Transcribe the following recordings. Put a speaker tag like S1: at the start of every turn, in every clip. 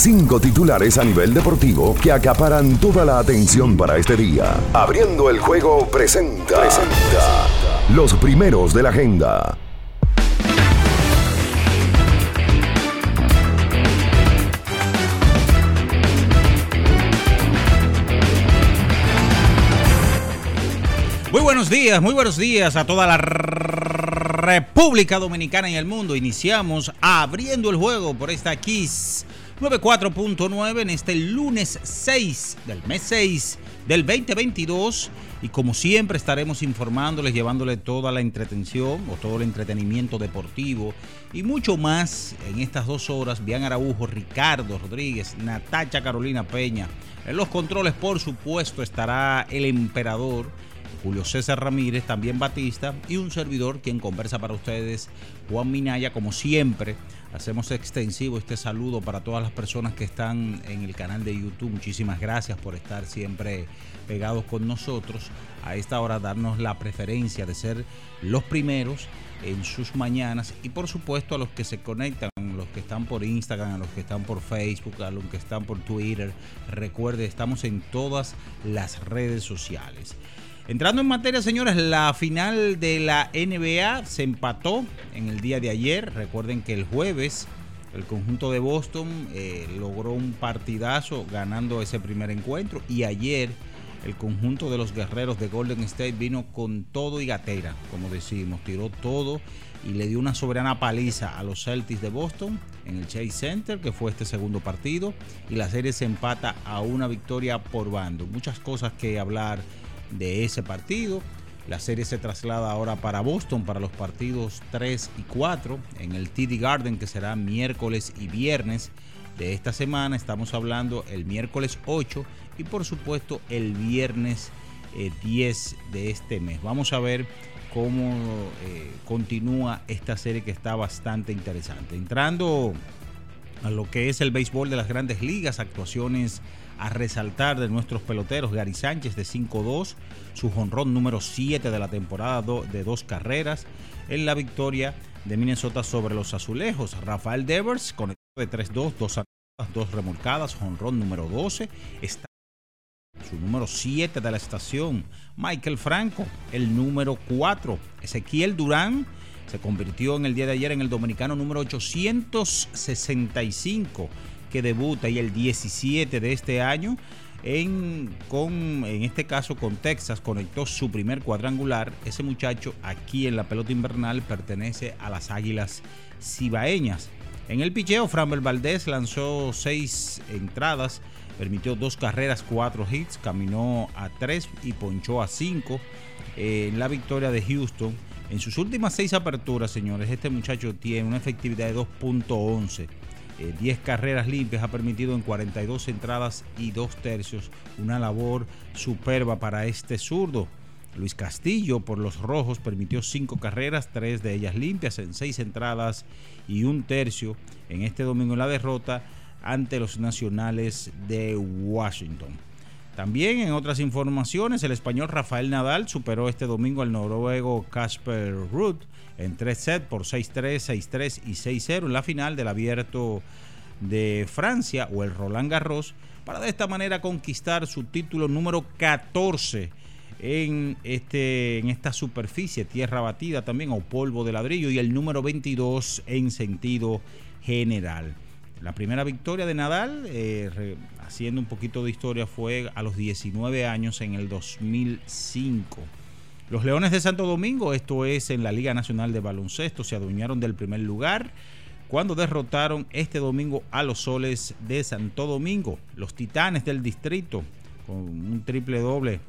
S1: Cinco titulares a nivel deportivo que acaparan toda la atención para este día. Abriendo el juego presenta. los primeros de la agenda.
S2: Muy buenos días, muy buenos días a toda la República Dominicana y el mundo. Iniciamos abriendo el juego por esta Kiss 94.9 en este lunes 6 del mes 6 del 2022. Y como siempre estaremos informándoles, llevándoles toda la entretención o todo el entretenimiento deportivo y mucho más en estas dos horas. Bian Araujo, Ricardo Rodríguez, Natacha Carolina Peña. En los controles, por supuesto, estará el emperador Julio César Ramírez, también Batista y un servidor quien conversa para ustedes, Juan Minaya, como siempre. Hacemos extensivo este saludo para todas las personas que están en el canal de YouTube. Muchísimas gracias por estar siempre pegados con nosotros. A esta hora darnos la preferencia de ser los primeros en sus mañanas y por supuesto a los que se conectan, los que están por Instagram, a los que están por Facebook, a los que están por Twitter. Recuerde, estamos en todas las redes sociales. Entrando en materia, señores, la final de la NBA se empató en el día de ayer. Recuerden que el jueves el conjunto de Boston eh, logró un partidazo ganando ese primer encuentro y ayer el conjunto de los guerreros de Golden State vino con todo y gatera, como decimos, tiró todo y le dio una soberana paliza a los Celtics de Boston en el Chase Center, que fue este segundo partido, y la serie se empata a una victoria por bando. Muchas cosas que hablar de ese partido. La serie se traslada ahora para Boston para los partidos 3 y 4 en el TD Garden que será miércoles y viernes de esta semana. Estamos hablando el miércoles 8 y por supuesto el viernes 10 eh, de este mes. Vamos a ver cómo eh, continúa esta serie que está bastante interesante. Entrando a lo que es el béisbol de las grandes ligas, actuaciones a resaltar de nuestros peloteros. Gary Sánchez de 5-2, su jonrón número 7 de la temporada de dos carreras en la victoria de Minnesota sobre los azulejos. Rafael Devers conectó de 3-2, dos dos remolcadas, jonrón número 12. Está su número 7 de la estación. Michael Franco, el número 4. Ezequiel Durán se convirtió en el día de ayer en el dominicano número 865 que debuta y el 17 de este año. En, con, en este caso con Texas conectó su primer cuadrangular. Ese muchacho aquí en la pelota invernal pertenece a las Águilas Cibaeñas. En el picheo, Framber Valdés lanzó seis entradas, permitió dos carreras, cuatro hits, caminó a tres y ponchó a cinco. en la victoria de Houston, en sus últimas seis aperturas, señores, este muchacho tiene una efectividad de 2.11 10 eh, carreras limpias ha permitido en 42 entradas y 2 tercios una labor superba para este zurdo. Luis Castillo por los rojos permitió 5 carreras, 3 de ellas limpias en 6 entradas y un tercio en este domingo en la derrota ante los nacionales de Washington. También en otras informaciones, el español Rafael Nadal superó este domingo al noruego Casper Ruud en tres sets por 6-3, 6-3 y 6-0 en la final del abierto de Francia o el Roland Garros para de esta manera conquistar su título número 14 en, este, en esta superficie, tierra batida también o polvo de ladrillo y el número 22 en sentido general. La primera victoria de Nadal, eh, haciendo un poquito de historia, fue a los 19 años en el 2005. Los Leones de Santo Domingo, esto es en la Liga Nacional de Baloncesto, se adueñaron del primer lugar cuando derrotaron este domingo a los Soles de Santo Domingo. Los Titanes del Distrito, con un triple doble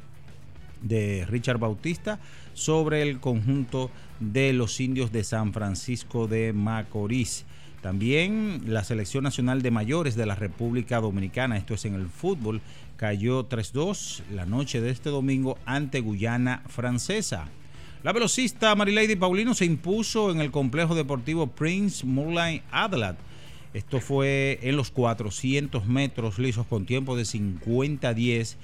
S2: de Richard Bautista sobre el conjunto de los indios de San Francisco de Macorís. También la Selección Nacional de Mayores de la República Dominicana, esto es en el fútbol, cayó 3-2 la noche de este domingo ante Guyana Francesa. La velocista Marilady Paulino se impuso en el complejo deportivo Prince Moulin Adelaide. Esto fue en los 400 metros lisos con tiempo de 50-10.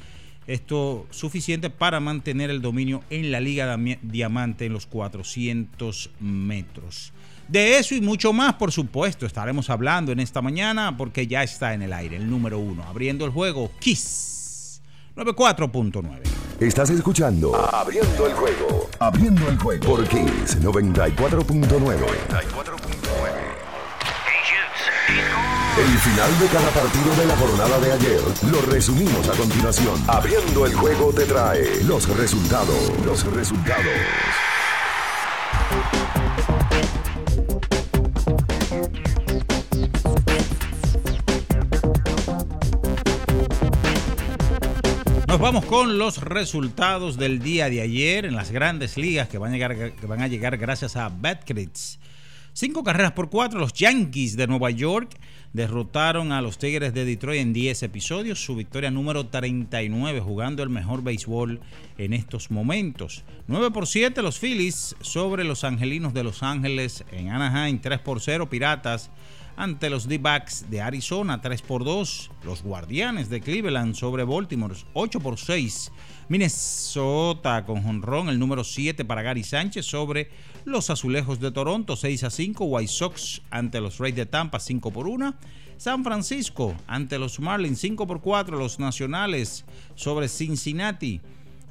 S2: Esto suficiente para mantener el dominio en la Liga Diamante en los 400 metros. De eso y mucho más, por supuesto, estaremos hablando en esta mañana porque ya está en el aire el número uno, abriendo el juego Kiss 94.9.
S1: Estás escuchando Abriendo el juego, abriendo el juego por Kiss 94.9. El final de cada partido de la jornada de ayer lo resumimos a continuación. Abriendo el juego te trae los resultados, los resultados.
S2: Vamos con los resultados del día de ayer en las grandes ligas que van a llegar, que a llegar gracias a Betcris. Cinco carreras por cuatro, los Yankees de Nueva York derrotaron a los Tigres de Detroit en 10 episodios, su victoria número 39, jugando el mejor béisbol en estos momentos. 9 por 7 los Phillies sobre los Angelinos de Los Ángeles en Anaheim, 3 por 0 Piratas ante los D-Backs de Arizona 3 por 2, los Guardianes de Cleveland sobre Baltimore 8 por 6, Minnesota con jonrón el número 7 para Gary Sánchez sobre los Azulejos de Toronto 6 a 5, White Sox ante los Rays de Tampa 5 por 1, San Francisco ante los Marlins 5 por 4, los Nacionales sobre Cincinnati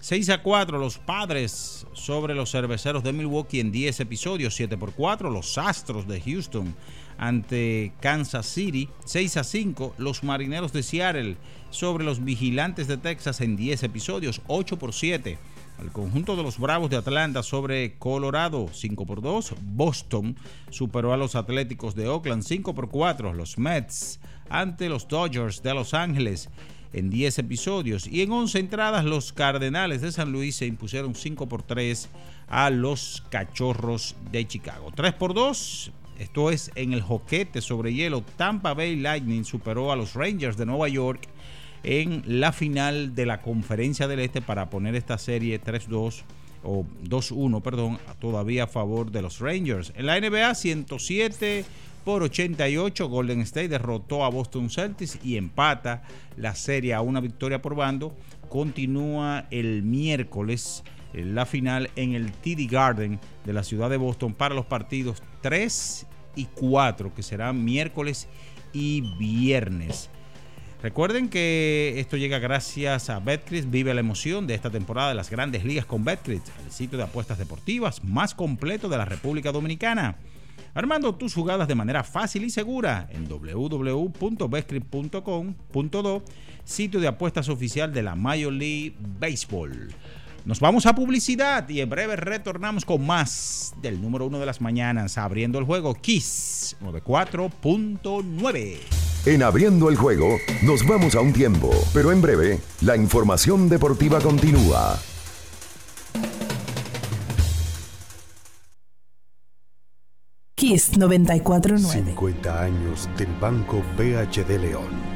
S2: 6 a 4 los Padres sobre los Cerveceros de Milwaukee en 10 episodios, 7 por 4 los Astros de Houston ante Kansas City, 6 a 5 los Marineros de Seattle sobre los Vigilantes de Texas en 10 episodios, 8 por 7. El conjunto de los Bravos de Atlanta sobre Colorado 5 por 2. Boston superó a los Atléticos de Oakland 5 por 4. Los Mets ante los Dodgers de Los Ángeles en 10 episodios. Y en 11 entradas los Cardenales de San Luis se impusieron 5 por 3 a los Cachorros de Chicago. 3 por 2 esto es en el joquete sobre hielo. Tampa Bay Lightning superó a los Rangers de Nueva York en la final de la Conferencia del Este para poner esta serie 3-2 o 2-1, perdón, todavía a favor de los Rangers. En la NBA 107 por 88 Golden State derrotó a Boston Celtics y empata la serie a una victoria por bando. Continúa el miércoles la final en el TD Garden de la ciudad de Boston para los partidos 3 y 4, que serán miércoles y viernes. Recuerden que esto llega gracias a Betcris. Vive la emoción de esta temporada de las grandes ligas con Betcris, el sitio de apuestas deportivas más completo de la República Dominicana. Armando tus jugadas de manera fácil y segura en www.betcris.com.do, sitio de apuestas oficial de la Major League Baseball. Nos vamos a publicidad y en breve retornamos con más del número uno de las mañanas, abriendo el juego Kiss 94.9.
S1: En abriendo el juego, nos vamos a un tiempo, pero en breve, la información deportiva continúa.
S3: Kiss 94.9.
S4: 50 años del Banco BHD León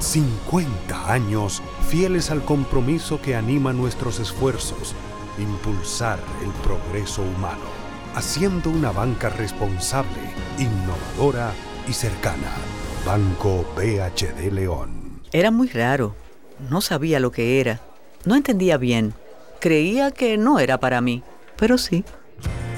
S4: 50 años fieles al compromiso que anima nuestros esfuerzos, impulsar el progreso humano, haciendo una banca responsable, innovadora y cercana. Banco BHD León.
S5: Era muy raro. No sabía lo que era. No entendía bien. Creía que no era para mí, pero sí.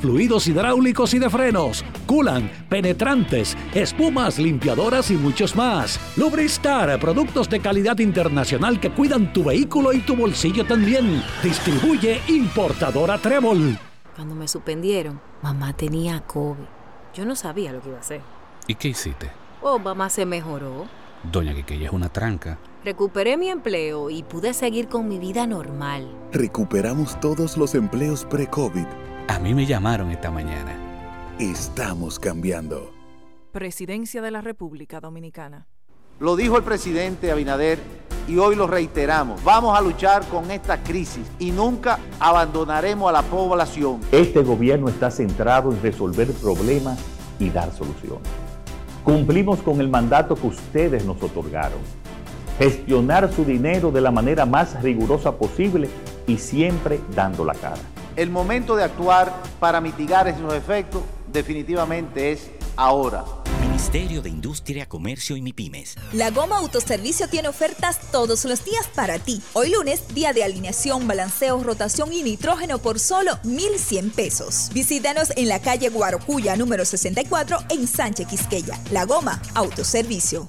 S6: fluidos hidráulicos y de frenos, culan, penetrantes, espumas, limpiadoras y muchos más. Lubristar, productos de calidad internacional que cuidan tu vehículo y tu bolsillo también. Distribuye importadora Trébol.
S7: Cuando me suspendieron, mamá tenía COVID. Yo no sabía lo que iba a hacer.
S8: ¿Y qué hiciste?
S7: Oh, mamá se mejoró.
S8: Doña Quiqueya es una tranca.
S7: Recuperé mi empleo y pude seguir con mi vida normal.
S9: Recuperamos todos los empleos pre-COVID
S8: a mí me llamaron esta mañana.
S9: Estamos cambiando.
S10: Presidencia de la República Dominicana.
S11: Lo dijo el presidente Abinader y hoy lo reiteramos. Vamos a luchar con esta crisis y nunca abandonaremos a la población.
S12: Este gobierno está centrado en resolver problemas y dar soluciones. Cumplimos con el mandato que ustedes nos otorgaron. Gestionar su dinero de la manera más rigurosa posible y siempre dando la cara
S11: el momento de actuar para mitigar esos efectos definitivamente es ahora.
S13: Ministerio de Industria, Comercio y MIPIMES.
S14: La Goma Autoservicio tiene ofertas todos los días para ti. Hoy lunes, día de alineación, balanceo, rotación y nitrógeno por solo 1,100 pesos. Visítanos en la calle Guarocuya, número 64, en Sánchez Quisqueya. La Goma Autoservicio.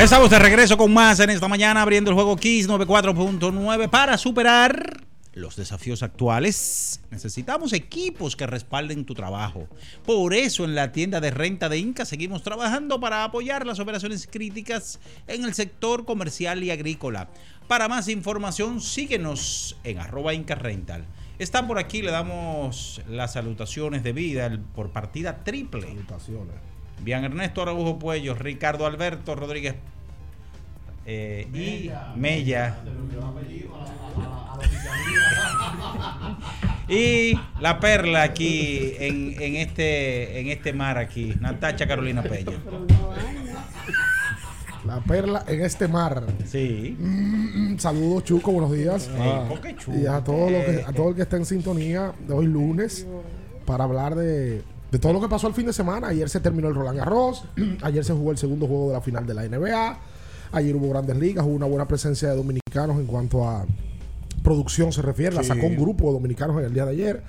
S2: Estamos de regreso con más en esta mañana abriendo el juego Kiss 94.9 para superar los desafíos actuales. Necesitamos equipos que respalden tu trabajo. Por eso en la tienda de renta de Inca seguimos trabajando para apoyar las operaciones críticas en el sector comercial y agrícola. Para más información síguenos en arroba Inca. Están por aquí, le damos las salutaciones de vida por partida triple. Salutaciones. Bien, Ernesto Araujo Puello, Ricardo Alberto Rodríguez eh, y Mella. y la perla aquí en, en, este, en este mar aquí, Natacha Carolina Pello.
S15: La perla en este mar.
S2: Sí.
S15: Mm, saludos, Chuco, buenos días.
S2: Ah.
S15: Y a todo, lo que, a todo el que está en sintonía de hoy lunes para hablar de, de todo lo que pasó el fin de semana. Ayer se terminó el Roland Garros, ayer se jugó el segundo juego de la final de la NBA, ayer hubo grandes ligas, hubo una buena presencia de dominicanos en cuanto a producción se refiere, la
S2: Sí.
S15: sacó un grupo de dominicanos en el día de ayer.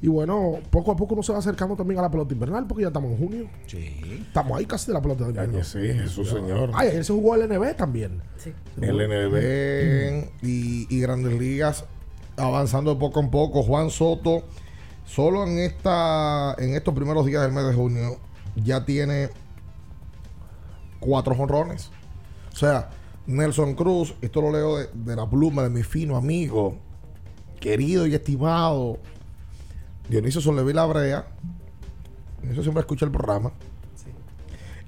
S15: Y bueno, poco a poco uno se va acercando también a la pelota invernal porque ya estamos en junio.
S2: Sí.
S15: Estamos ahí casi de la pelota invernal.
S16: sí, Jesús, señor.
S15: Ay, ayer se jugó el NB también.
S16: El NB y, y Grandes Ligas avanzando de poco en poco. Juan Soto, solo en esta en estos primeros días del mes de junio, ya tiene cuatro jonrones. O sea, Nelson Cruz, esto lo leo de, de la pluma de mi fino amigo, querido y estimado Dionisio Solevi Labrea. Eso siempre escucha el programa.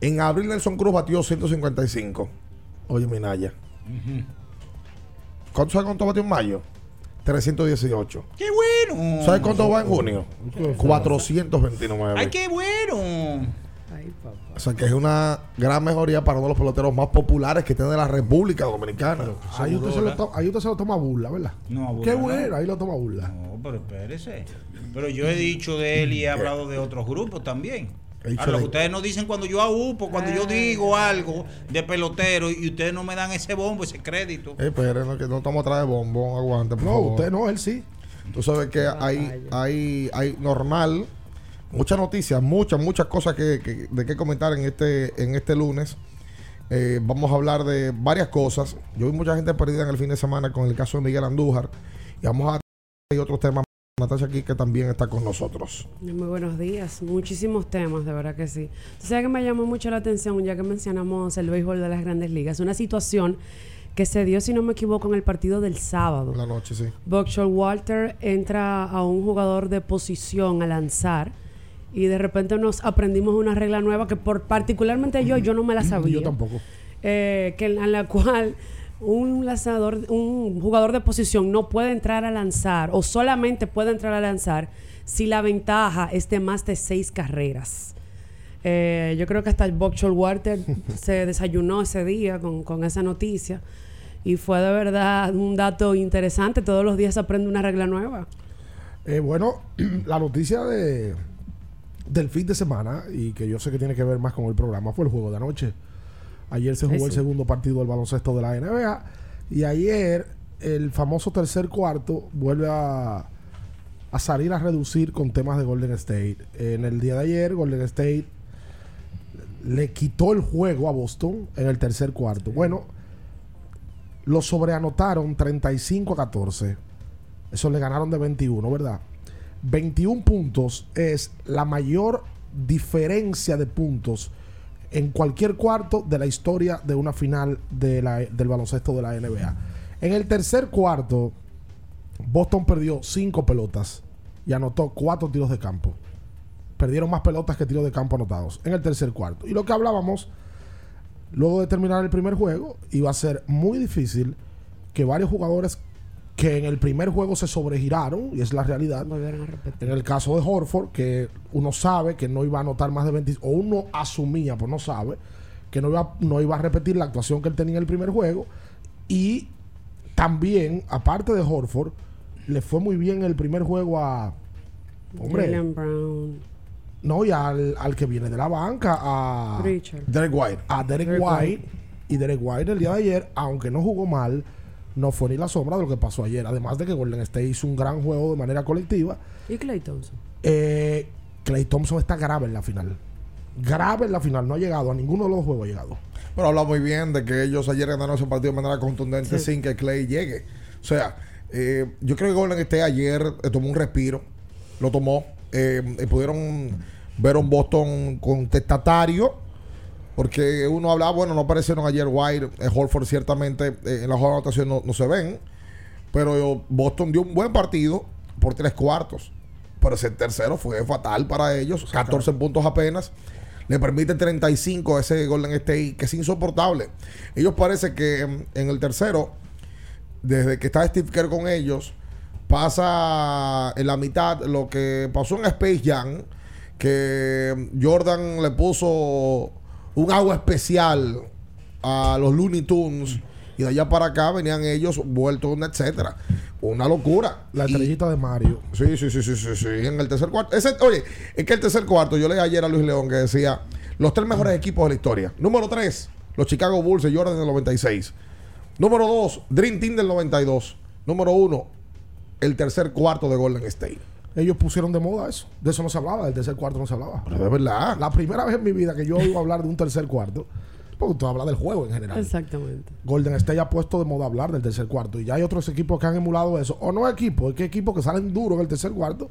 S16: En abril Nelson Cruz batió 155. Oye, Minaya. ¿Cuánto sabes cuánto batió en mayo? 318.
S2: ¡Qué bueno!
S16: ¿Sabes cuánto va en junio? 429.
S2: ¡Ay, qué bueno!
S16: O sea que es una gran mejoría para uno de los peloteros más populares que tiene la República Dominicana.
S15: Ahí usted, se lo to- ahí usted se lo toma burla, ¿verdad?
S2: No, a burla
S15: Qué
S2: no.
S15: bueno, ahí lo toma burla.
S2: No, pero espérese. Pero yo he dicho de él y he hablado de otros grupos también. Lo que ustedes no dicen cuando yo aúpo, cuando yo digo algo de pelotero y ustedes no me dan ese bombo, ese crédito.
S16: Eh, esperen, no, que no estamos atrás de bombón, aguante, por
S15: No,
S16: favor.
S15: usted no, él sí.
S16: Tú sabes que hay, hay, hay normal, muchas noticias, muchas, muchas cosas que, que- de qué comentar en este, en este lunes. Eh, vamos a hablar de varias cosas. Yo vi mucha gente perdida en el fin de semana con el caso de Miguel Andújar. Y vamos a hay otros temas. Natasha aquí que también está con nosotros.
S17: Muy buenos días. Muchísimos temas, de verdad que sí. O sea que me llamó mucho la atención, ya que mencionamos el béisbol de las grandes ligas. Una situación que se dio, si no me equivoco, en el partido del sábado.
S16: La noche, sí.
S17: Buckshot Walter entra a un jugador de posición a lanzar y de repente nos aprendimos una regla nueva que por particularmente yo, yo no me la sabía.
S15: Yo tampoco.
S17: Eh, que en la cual un lanzador, un jugador de posición no puede entrar a lanzar o solamente puede entrar a lanzar si la ventaja es de más de seis carreras. Eh, yo creo que hasta el Buckshot Walter se desayunó ese día con, con esa noticia y fue de verdad un dato interesante. Todos los días se aprende una regla nueva.
S15: Eh, bueno, la noticia de del fin de semana y que yo sé que tiene que ver más con el programa fue el juego de anoche. Ayer se jugó el segundo partido del baloncesto de la NBA y ayer el famoso tercer cuarto vuelve a, a salir a reducir con temas de Golden State. En el día de ayer Golden State le quitó el juego a Boston en el tercer cuarto. Bueno, lo sobreanotaron 35 a 14. Eso le ganaron de 21, ¿verdad? 21 puntos es la mayor diferencia de puntos en cualquier cuarto de la historia de una final de la- del baloncesto de la NBA. En el tercer cuarto, Boston perdió 5 pelotas y anotó 4 tiros de campo. Perdieron más pelotas que tiros de campo anotados en el tercer cuarto. Y lo que hablábamos, luego de terminar el primer juego, iba a ser muy difícil que varios jugadores que en el primer juego se sobregiraron, y es la realidad, en el caso de Horford, que uno sabe que no iba a anotar más de 20, o uno asumía, pues no sabe, que no iba, no iba a repetir la actuación que él tenía en el primer juego. Y también, aparte de Horford, le fue muy bien el primer juego a. Hombre,
S17: Brown.
S15: no, y al, al que viene de la banca, a.
S17: Pritchard.
S16: Derek White.
S15: A Derek,
S17: Derek
S15: White. Y Derek White el día de ayer, aunque no jugó mal, no fue ni la sombra de lo que pasó ayer. Además de que Golden State hizo un gran juego de manera colectiva.
S17: ¿Y Clay Thompson?
S15: Eh, Clay Thompson está grave en la final. Grave en la final. No ha llegado a ninguno de los juegos. Ha llegado.
S16: Pero habla muy bien de que ellos ayer ganaron ese partido de manera contundente
S15: Sí.
S16: sin que Clay llegue. O sea, eh, yo creo que Golden State ayer eh, tomó un respiro, lo tomó, eh, y pudieron ver un Boston contestatario, porque uno hablaba, bueno, no aparecieron ayer White, eh, Holford ciertamente eh, en la jugada de anotación no, no se ven, pero Boston dio un buen partido por tres cuartos. Pero ese tercero fue fatal para ellos, 14 puntos apenas. Le permite 35 a ese Golden State, que es insoportable. Ellos parece que en, en el tercero, desde que está Steve Kerr con ellos, pasa en la mitad lo que pasó en Space Jam, que Jordan le puso un agua especial a los Looney Tunes y de allá para acá venían ellos vueltos, etcétera. Una locura.
S15: La estrellita de Mario.
S16: Sí, sí, sí, sí, sí, sí. En el tercer cuarto. Ese, oye, es que el tercer cuarto, yo leí ayer a Luis León que decía los tres mejores equipos de la historia. Número tres, los Chicago Bulls de Jordan del 96. Número dos, Dream Team del 92. Número uno, el tercer cuarto de Golden State.
S15: Ellos pusieron de moda eso. De eso no se hablaba, del tercer cuarto no se hablaba.
S16: Pero de verdad.
S15: La primera vez en mi vida que yo oigo hablar de un tercer cuarto, porque tú hablas del juego en general.
S17: Exactamente.
S15: Golden State ha puesto de moda hablar del tercer cuarto. Y ya hay otros equipos que han emulado eso. O no equipos, es que equipos que salen duros en el tercer cuarto.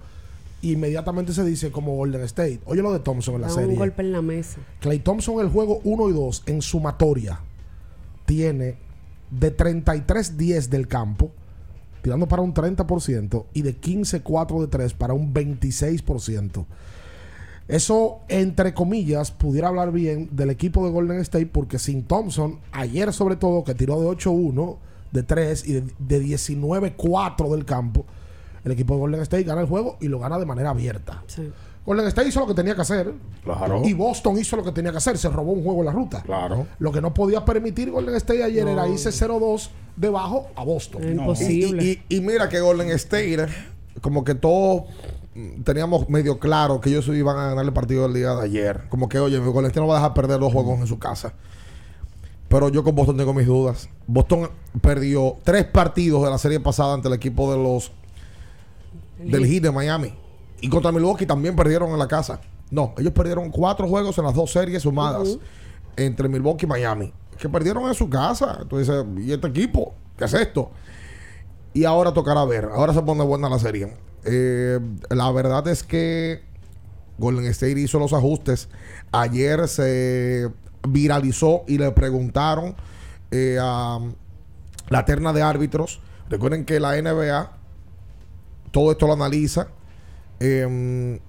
S15: e Inmediatamente se dice como Golden State. Oye lo de Thompson en la
S17: Da
S15: serie.
S17: un golpe en la mesa.
S15: Clay Thompson, el juego 1 y 2 en sumatoria, tiene de 33-10 del campo, tirando para un 30%, y de 15-4 de 3 para un 26%. Eso, entre comillas, pudiera hablar bien del equipo de Golden State, porque sin Thompson, ayer sobre todo, que tiró de 8-1, de 3 y de, de 19-4 del campo, el equipo de Golden State gana el juego y lo gana de manera abierta. Golden State hizo lo que tenía que hacer.
S16: Claro.
S15: Y Boston hizo lo que tenía que hacer. Se robó un juego en la ruta.
S16: Claro.
S15: Lo que no podía permitir Golden State ayer
S16: No.
S15: era irse 0-2 debajo a Boston.
S16: Y, y- y mira que Golden State, como que todos mm, teníamos medio claro que ellos iban a ganar el partido del día de ayer. Como que, oye, Golden State no va a dejar perder los juegos en su casa. Pero yo con Boston tengo mis dudas. Boston perdió tres partidos de la serie pasada ante el equipo de los del Heat de Miami. Y contra Milwaukee también perdieron en la casa. No, ellos perdieron cuatro juegos en las dos series sumadas entre Milwaukee y Miami. Que perdieron en su casa. Entonces, ¿y este equipo? ¿Qué es esto? Y ahora tocará ver. Ahora se pone buena la serie. Eh, la verdad es que Golden State hizo los ajustes. Ayer se viralizó y le preguntaron eh, a la terna de árbitros. Recuerden que la NBA todo esto lo analiza. Eh,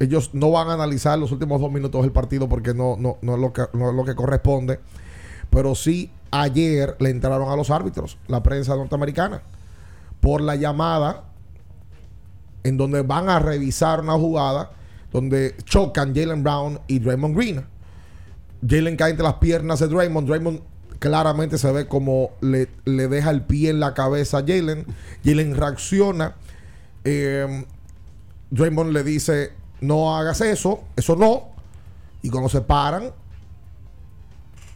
S16: ellos no van a analizar los últimos dos minutos del partido porque no, no, no, es lo que, no es lo que corresponde. Pero sí, ayer le entraron a los árbitros, la prensa norteamericana, por la llamada en donde van a revisar una jugada donde chocan Jalen Brown y Draymond Green. Jalen cae entre las piernas de Draymond. Draymond claramente se ve como le, le deja el pie en la cabeza a Jalen. Jalen reacciona. Eh, Draymond le dice, no hagas eso, eso no. Y cuando se paran,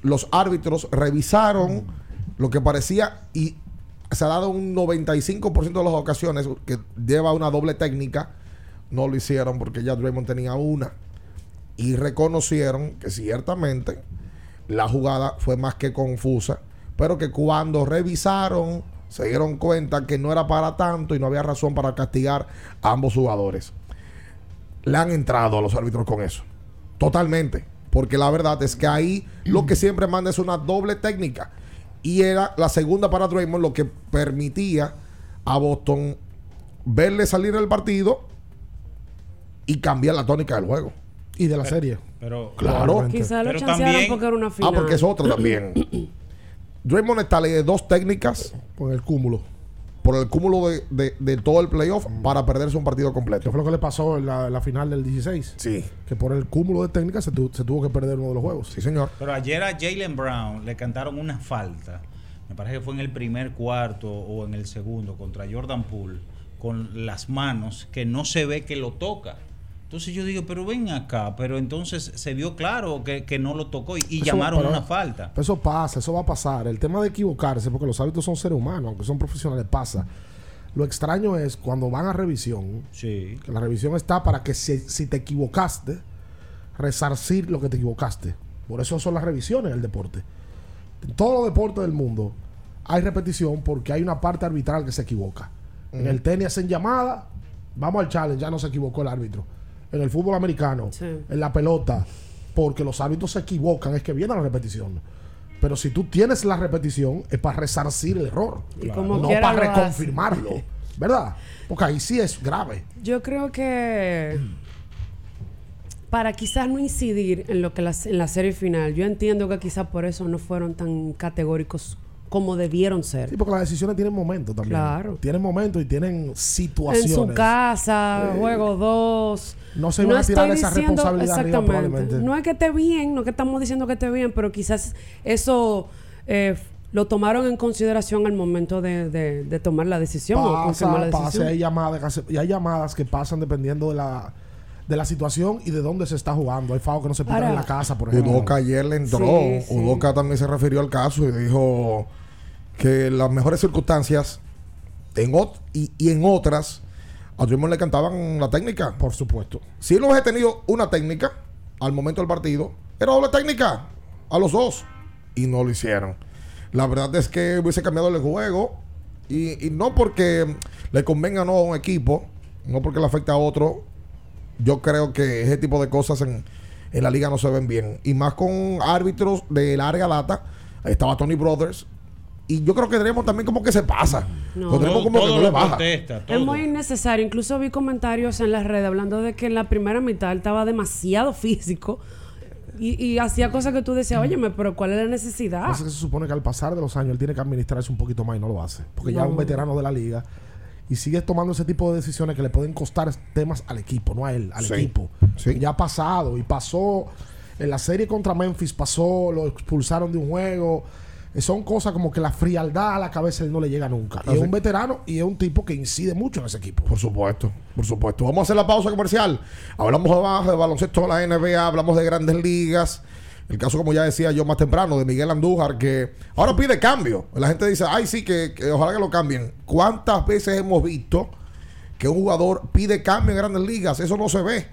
S16: los árbitros revisaron lo que parecía y se ha dado un 95% de las ocasiones que lleva una doble técnica. No lo hicieron porque ya Draymond tenía una. Y reconocieron que ciertamente la jugada fue más que confusa, pero que cuando revisaron se dieron cuenta que no era para tanto y no había razón para castigar a ambos jugadores. Le han entrado a los árbitros con eso. Totalmente. Porque la verdad es que ahí lo que siempre manda es una doble técnica. Y era la segunda para Draymond lo que permitía a Boston verle salir el partido y cambiar la tónica del juego.
S15: Y de la serie.
S2: Pero,
S16: Claro.
S17: Quizás lo
S2: Pero
S17: chancearon
S2: también-
S17: porque era una final.
S16: Ah, porque es otra también. Draymond está de dos técnicas.
S15: Por el cúmulo.
S16: Por el cúmulo de, de- de todo el playoff para perderse un partido completo.
S15: Que fue lo que le pasó en la, la final del 16.
S16: Sí.
S15: Que por el cúmulo de técnicas se, tu- se tuvo que perder uno de los juegos.
S16: Sí, señor.
S2: Pero ayer a Jalen Brown le cantaron una falta. Me parece que fue en el primer cuarto o en el segundo contra Jordan Poole con las manos que no se ve que lo toca. Entonces yo digo, pero ven acá, pero entonces se vio claro que, que no lo tocó y, y
S15: Eso-
S2: llamaron
S15: pero-
S2: una falta.
S15: Eso pasa, eso va a pasar. El tema de equivocarse, porque los hábitos son seres humanos, aunque son profesionales, pasa. Lo extraño es cuando van a revisión,
S2: Sí.
S15: que la revisión está para que si, si te equivocaste, resarcir lo que te equivocaste. Por eso son las revisiones en el deporte. En todos los deportes del mundo hay repetición porque hay una parte arbitral que se equivoca. En el tenis hacen llamada, vamos al challenge, ya no se equivocó el árbitro. En el fútbol americano, en la pelota, porque los árbitros se equivocan, es que viene la repetición. Pero si tú tienes la repetición, es para resarcir el error,
S17: Y como
S15: no para
S17: hace.
S15: reconfirmarlo. ¿Verdad? Porque ahí sí es grave.
S17: Yo creo que para quizás no incidir en lo que la, en la serie final, yo entiendo que quizás por eso no fueron tan categóricos como debieron ser.
S15: Sí, porque las decisiones tienen momento también.
S17: Claro.
S15: Tienen momento y tienen
S17: En
S15: situaciones.
S17: su casa,
S15: Eh,
S17: juego 2.
S15: no se iban a tirar esa responsabilidad arriba,
S17: exactamente.
S15: probablemente.
S17: No es que esté bien, no es que estamos diciendo que esté bien, pero quizás eso eh, lo tomaron en consideración al momento de, de- de tomar la decisión o confirmar la
S15: Pasa,
S17: decisión.
S15: pasa, hay llamadas, y hay llamadas que pasan dependiendo de la de la situación y de dónde se está jugando. Hay FAO que no se pitan en la casa, por ejemplo.
S16: Udoca ayer le entró.
S15: Sí, sí.
S16: Udoca también se refirió al caso y dijo que las mejores circunstancias en ot- y, y en otras a Draymond le cantaban la técnica.
S15: Por supuesto.
S16: Si él hubiese tenido una técnica al momento del partido, era doble técnica a los dos. Y no lo hicieron. La verdad es que hubiese cambiado el juego. Y, y no porque le convenga no a un equipo, no porque le afecte a otro. Yo creo que ese tipo de cosas en, en la liga no se ven bien. Y más con árbitros de larga data. Ahí estaba Tony Brothers. Y yo creo que tenemos también como que se pasa.
S17: No.
S16: Lo tenemos como que no le baja.
S17: Es muy innecesario. Incluso vi comentarios en las redes hablando de que en la primera mitad él estaba demasiado físico y, y hacía cosas que tú decías, óyeme, pero ¿cuál es la necesidad?
S15: Pasa que se supone que al pasar de los años él tiene que administrarse un poquito más y no lo hace. Porque ya es un
S17: No.
S15: veterano de la liga y sigue tomando ese tipo de decisiones que le pueden costar temas al equipo, no a él, al
S16: Sí.
S15: equipo. Que Ya ha pasado y pasó en la serie contra Memphis, pasó, lo expulsaron de un juego. Eh, Son cosas como que la frialdad a la cabeza él no le llega nunca. Y
S16: Así.
S15: es un veterano y es un tipo que incide mucho en ese equipo.
S16: Por supuesto, por supuesto. Vamos a hacer la pausa comercial. Hablamos de, de baloncesto de la NBA, hablamos de grandes ligas. El caso, como ya decía yo más temprano, de Miguel Andújar, que ahora pide cambio. La gente dice, ay, sí, que, que ojalá que lo cambien. ¿Cuántas veces hemos visto que un jugador pide cambio en grandes ligas? Eso no se ve.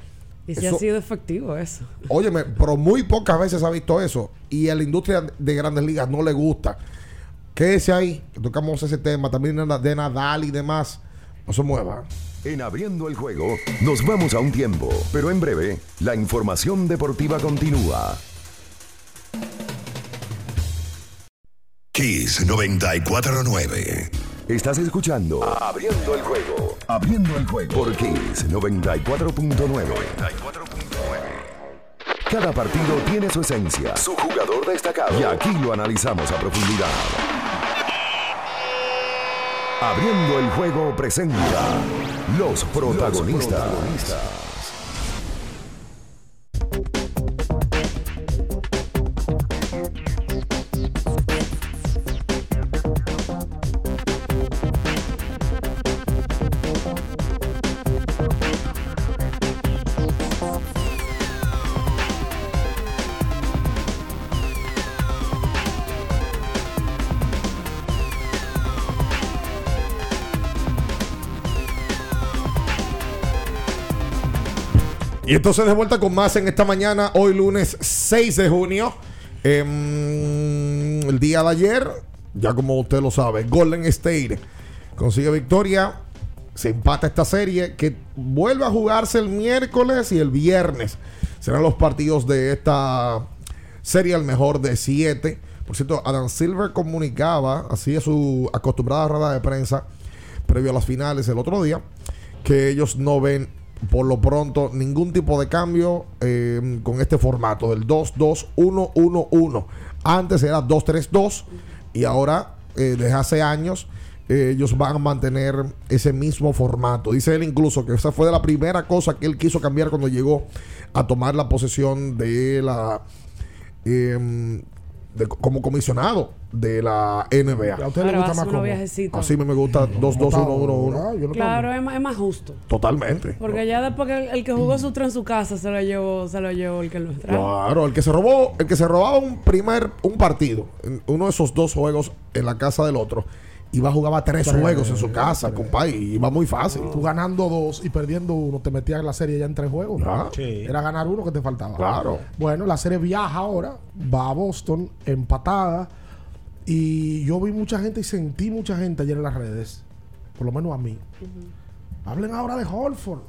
S17: Y si
S16: Eso-
S17: ha sido efectivo eso.
S16: Óyeme, pero muy pocas veces ha visto eso. Y a la industria de grandes ligas no le gusta. Quédese ahí, tocamos ese tema. También de de Nadal y demás. No se mueva.
S1: En abriendo el juego, nos vamos a un tiempo, pero en breve, la información deportiva continúa.
S18: Kiss 949.
S1: Estás escuchando Abriendo el juego. Abriendo el juego por Kiss 94.9. Cada partido tiene su esencia, su jugador destacado. Y aquí lo analizamos a profundidad. Abriendo el juego presenta los protagonistas.
S16: Y entonces de vuelta con más en esta mañana, hoy lunes 6 de junio. Em, el día de ayer, ya como usted lo sabe, Golden State consigue victoria. Se empata esta serie que vuelve a jugarse el miércoles y el viernes. Serán los partidos de esta serie, el mejor de siete. Por cierto, Adam Silver comunicaba, así es su acostumbrada rueda de prensa, previo a las finales el otro día, que ellos no ven por lo pronto ningún tipo de cambio eh, con este formato del 2-2-1-1-1. Antes era 2-3-2 y ahora eh, desde hace años eh, ellos van a mantener ese mismo formato. Dice él incluso que esa fue de la primera cosa que él quiso cambiar cuando llegó a tomar la posesión de la eh, de- como comisionado de la NBA.
S15: a usted le gusta más
S17: unos
S15: cómodo?
S17: viajecitos.
S16: Así me gusta 2-2-1-1-1.
S17: Claro, es más, es más justo.
S16: Totalmente.
S17: Porque ya después que el, el que jugó su tren en su casa se lo llevó, se lo llevó el que lo trajo.
S16: Claro, el que se robó, el que se robaba un primer, un partido, en uno de esos dos juegos en la casa del otro, iba a jugar tres
S15: Tres,
S16: juegos en su casa, compadre, y iba muy fácil.
S15: Tú ganando dos y perdiendo uno, te metías en la serie ya en tres juegos.
S16: Ya.
S15: Era ganar uno que te faltaba.
S16: Claro.
S15: Bueno, la serie viaja ahora, va a Boston, empatada. Y yo vi mucha gente y sentí mucha gente ayer en las redes, por lo menos a mí. Hablen ahora de Holford.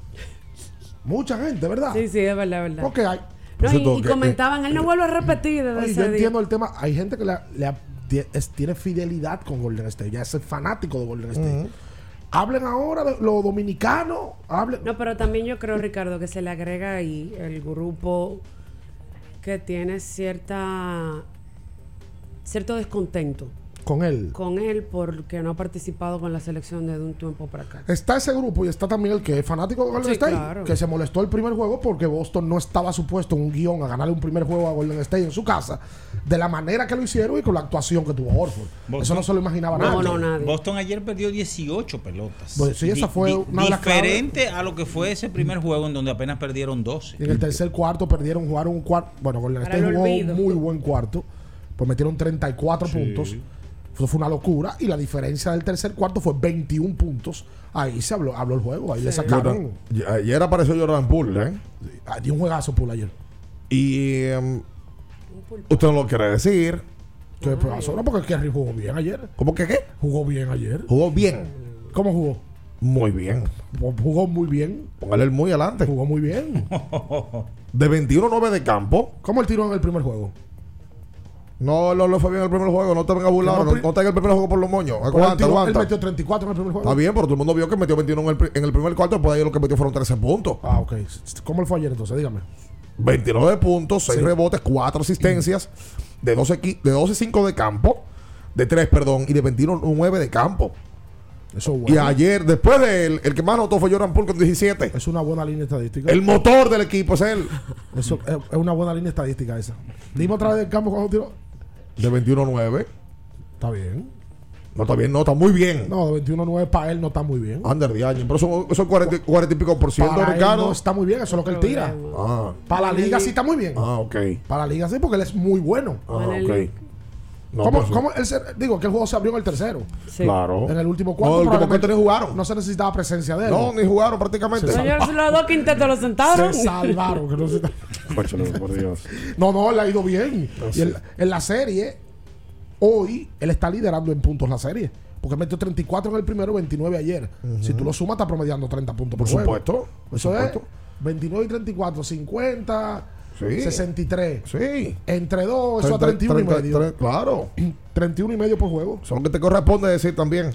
S15: Mucha gente, ¿verdad?
S17: Sí, sí, es verdad, es verdad.
S15: Porque hay.
S17: No, y, y comentaban, él no vuelve a repetir desde
S15: Oye,
S17: ese
S15: yo
S17: día.
S15: entiendo el tema. Hay gente que le, le ha- es- tiene fidelidad con Golden State. Ya es fanático de Golden State. Hablen ahora de lo dominicano. Hablen.
S17: No, pero también yo creo, Ricardo, que se le agrega ahí el grupo que tiene cierta cierto descontento
S15: con él.
S17: con él porque no ha participado con la selección desde un tiempo para acá.
S15: Está ese grupo y está también el que es fanático de Golden
S17: Sí,
S15: State,
S17: claro.
S15: que se molestó el primer juego porque Boston no estaba supuesto en un guion a ganarle un primer juego a Golden State en su casa, de la manera que lo hicieron y con la actuación que tuvo Horford. Eso no se lo imaginaba nadie.
S2: Boston ayer perdió 18 pelotas.
S15: Pues sí, esa fue
S2: di-
S15: una de las claves.
S2: Diferente a lo que fue ese primer juego en donde apenas perdieron 12.
S15: Y en el tercer cuarto perdieron, jugaron un cuarto. Bueno, Golden State jugó un muy buen cuarto. Pues metieron 34
S16: Sí.
S15: puntos. Eso fue una locura. Y la diferencia del tercer cuarto fue 21 puntos. Ahí se habló, habló el juego. Ahí le sacaron.
S16: Ayer apareció Jordan Poole, ¿eh?
S15: Ah, Dio un juegazo Poole ayer.
S16: Y em, usted no lo quiere decir.
S15: ¿Qué pasó? No, porque Kerry jugó bien ayer.
S16: ¿Cómo que qué?
S15: Jugó bien ayer.
S16: Jugó bien.
S15: ¿Cómo jugó?
S16: Muy bien.
S15: Jugó muy bien.
S16: Póngale el muy adelante.
S15: Jugó muy bien.
S16: De 21-9 de campo.
S15: ¿Cómo el tiró en el primer juego?
S16: No, no lo fue bien el primer juego. No te venga a burlar.
S15: No,
S16: No, no te el primer juego por los moños. Aguanta,
S15: tiró- él
S16: aguanta.
S15: metió 34 en el primer juego.
S16: Está bien, pero todo el mundo vio que metió 21 en el, en el primer cuarto. Después de ahí lo que metió fueron 13 puntos.
S15: Ah, ok. ¿Cómo le fue ayer entonces? Dígame.
S16: 29 puntos, 6
S15: Sí.
S16: rebotes, 4 asistencias, de 12, qui- de 12-5 de campo, de 3, perdón, y de 21-9 de campo.
S15: Eso es
S16: Y
S15: bueno.
S16: ayer, después de él, el que más anotó fue Jordan Poole con 17.
S15: Es una buena línea estadística.
S16: El motor del equipo es él.
S15: Eso es, es una buena línea estadística esa. Dime otra vez del campo cuando tiró.
S16: De 21-9.
S15: Está bien.
S16: No, está bien, no, está muy bien.
S15: No, de 21-9 para él no está muy bien.
S16: Under the año. Pero son, son 40, 40 y pico por ciento,
S15: Para él
S16: Ricardo.
S15: no está muy bien, eso es lo que él tira.
S16: Ah,
S15: Para la liga sí está muy bien.
S16: ah, ok.
S15: Para la liga sí, porque él es muy bueno.
S16: Ah, ok. No,
S15: ¿Cómo,
S16: pues,
S15: cómo digo que el juego se abrió en el tercero?
S16: Claro.
S15: En el último
S16: No,
S15: cuarto.
S16: el último
S15: probablemente
S16: cuarto ni jugaron.
S15: No se necesitaba presencia de él.
S16: No, ni jugaron prácticamente.
S15: Se
S17: Señor, los dos quintetos lo sentaron.
S15: Se salvaron. que no, se-
S16: Cóchale, por Dios.
S15: no, no, le ha ido bien.
S16: No
S15: y en, en la serie, hoy, él está liderando en puntos la serie. Porque metió 34 en el primero, 29 ayer. Si tú lo sumas, está promediando 30 puntos por,
S16: Por
S15: juego.
S16: supuesto, por
S15: Eso
S16: supuesto.
S15: es 29 y 34, 50,
S16: Sí.
S15: 63.
S16: Sí.
S15: Entre dos, eso a
S16: 30,
S15: 31 y
S16: 30,
S15: medio.
S16: 30, claro.
S15: 31 y medio por juego.
S16: Son que te corresponde decir también.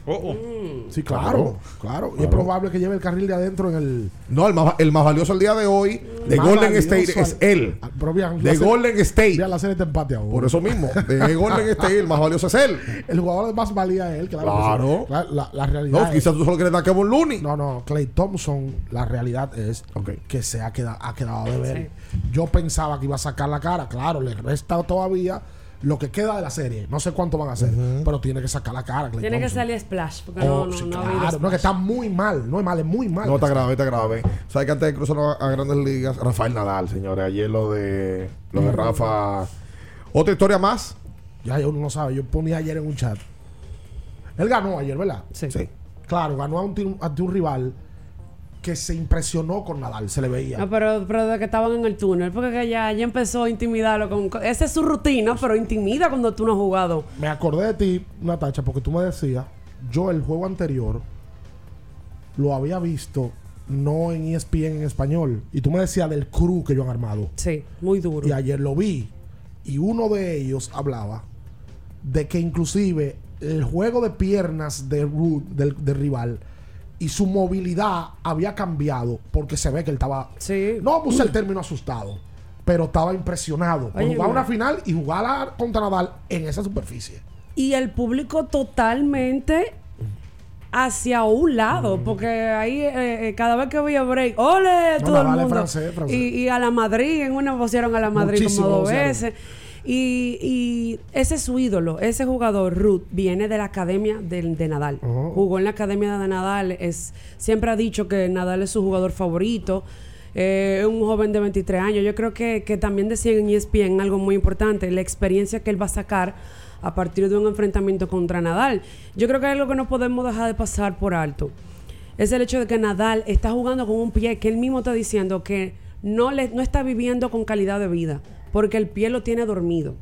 S15: Sí, claro, claro. Y es probable que lleve el carril de adentro en el.
S16: No, el más, el más valioso el día de hoy de
S15: Más
S16: Golden State es él.
S15: Pero vean,
S16: De Golden State.
S15: vean, la serie está empate ahora.
S16: Por eso mismo, de Golden State el más valioso es él.
S15: El jugador de más valía es él. Claro. La, la- la realidad.
S16: No, quizás tú solo quieres dar Kevin Looney.
S15: No, no, Clay Thompson, la realidad es que se ha quedado, ha quedado de ver. Yo pensaba que iba a sacar la cara, claro, le resta todavía lo que queda de la serie. No sé cuánto van a hacer, pero tiene que sacar la cara. Clay
S17: Tiene que salir Splash, porque
S15: Oh,
S17: no, no,
S15: sí,
S17: no ha
S15: claro,
S17: habido
S15: no, es que está muy mal, no es mal, es muy mal.
S16: No, está grave, está grave. ¿Sabes que antes de cruzar a, grandes ligas? Rafael Nadal, señores. Ayer lo de, lo de Rafa. Otra historia más.
S15: Ya, uno no sabe, yo ponía ayer en un chat. Él ganó ayer, ¿verdad?
S17: Sí.
S15: Claro, ganó ante un, ante un rival que se impresionó con Nadal, se le veía.
S17: No, pero, pero de que estaban en el túnel, porque que ya, ya empezó a intimidarlo. Con, con- esa es su rutina, pero intimida cuando tú no has jugado.
S15: Me acordé de ti, Natacha, porque tú me decías, yo el juego anterior lo había visto no en ESPN en español. Y tú me decías del crew que ellos han armado.
S17: Sí, muy duro.
S15: Y ayer lo vi. Y uno de ellos hablaba de que inclusive el juego de piernas de Ruth, del, del rival, y su movilidad había cambiado porque se ve que él estaba... No puse el término asustado, pero estaba impresionado por
S17: Oye,
S15: jugar una final y jugar contra Nadal en esa superficie.
S17: Y el público totalmente hacia un lado, porque ahí eh, eh, cada vez que había break, ¡ole!
S15: No,
S17: todo el
S15: es
S17: mundo.
S15: francés, francés.
S17: Y, y a la Madrid, en una pusieron a la Madrid
S15: Muchísimo
S17: como dos veces. Y, y ese es su ídolo, ese jugador, Ruth, viene de la academia de, de Nadal. Jugó en la academia de Nadal, es, siempre ha dicho que Nadal es su jugador favorito. Eh, es un joven de 23 años. Yo creo que, que también decían en ESPN algo muy importante, la experiencia que él va a sacar a partir de un enfrentamiento contra Nadal. Yo creo que es algo que no podemos dejar de pasar por alto. Es el hecho de que Nadal está jugando con un pie que él mismo está diciendo que no, le, no está viviendo con calidad de vida, porque el pie lo tiene dormido.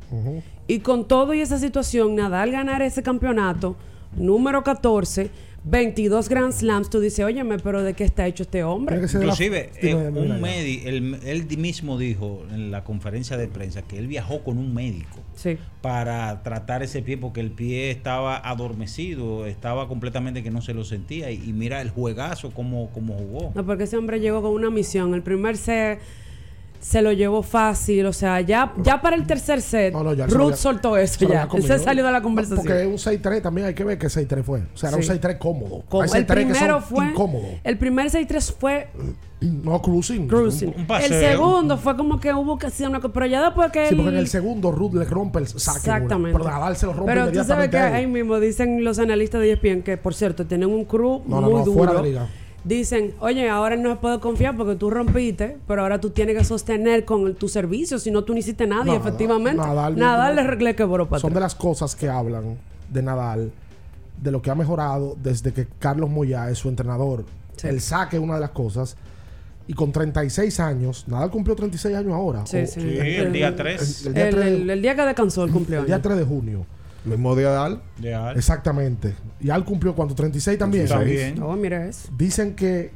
S17: Y con todo y esa situación, Nadal ganar ese campeonato, número 14, 22 Grand Slams, tú dices, óyeme, pero ¿de qué está hecho este hombre?
S2: Inclusive, eh, un médico, él, él mismo dijo en la conferencia de prensa que él viajó con un médico
S17: Sí.
S2: para tratar ese pie porque el pie estaba adormecido, estaba completamente que no se lo sentía y, y mira el juegazo como, como jugó.
S17: No, porque ese hombre llegó con una misión. El primer set se lo llevó fácil. O sea, ya, ya para el tercer set,
S15: No, no,
S17: Ruth
S15: había-
S17: soltó eso ya. Él se salió de la
S15: No,
S17: conversación.
S15: Porque un 6-3 también hay que ver que 6-3 fue. O sea, era
S17: Sí.
S15: un 6-3 cómodo.
S17: Como
S15: Hay
S17: el
S15: 6-3 que
S17: primero fue.
S15: incómodos.
S17: El primer 6-3 fue
S15: No, cruising.
S17: cruising.
S15: Un
S17: el
S15: paseo.
S17: segundo fue como que hubo que hacer una cosa. Pero ya después que.
S15: Sí, porque en el segundo Ruth le rompe el saque.
S17: Exactamente.
S15: Pero Nadal se lo rompe
S17: Pero tú sabes que ahí mismo dicen los analistas de ESPN que, por cierto, tienen un crew
S15: No, no,
S17: muy
S15: no,
S17: duro.
S15: fuera de liga.
S17: Dicen, oye, ahora no se puede confiar porque tú rompiste, pero ahora tú tienes que sostener con el- tu servicio, si no tú no hiciste nada, y efectivamente.
S15: Nadal-
S17: Nadal, le, le quebró para
S15: Son de las cosas que hablan de Nadal, de lo que ha mejorado desde que Carlos Moyá es su entrenador. El saque es una de las cosas. Y con 36 años, Nadal cumplió 36 años ahora.
S17: Sí,
S15: O-
S17: sí.
S2: Sí, el día 3.
S15: El, el día
S17: El,
S15: 3 de-
S17: el- el día que descansó el
S15: el
S17: cumpleaños.
S15: día 3 de junio.
S16: Mismo día de Al.
S2: De Al.
S15: Exactamente. Y Al cumplió cuánto? 36 también.
S2: También.
S17: Mira eso.
S15: Dicen que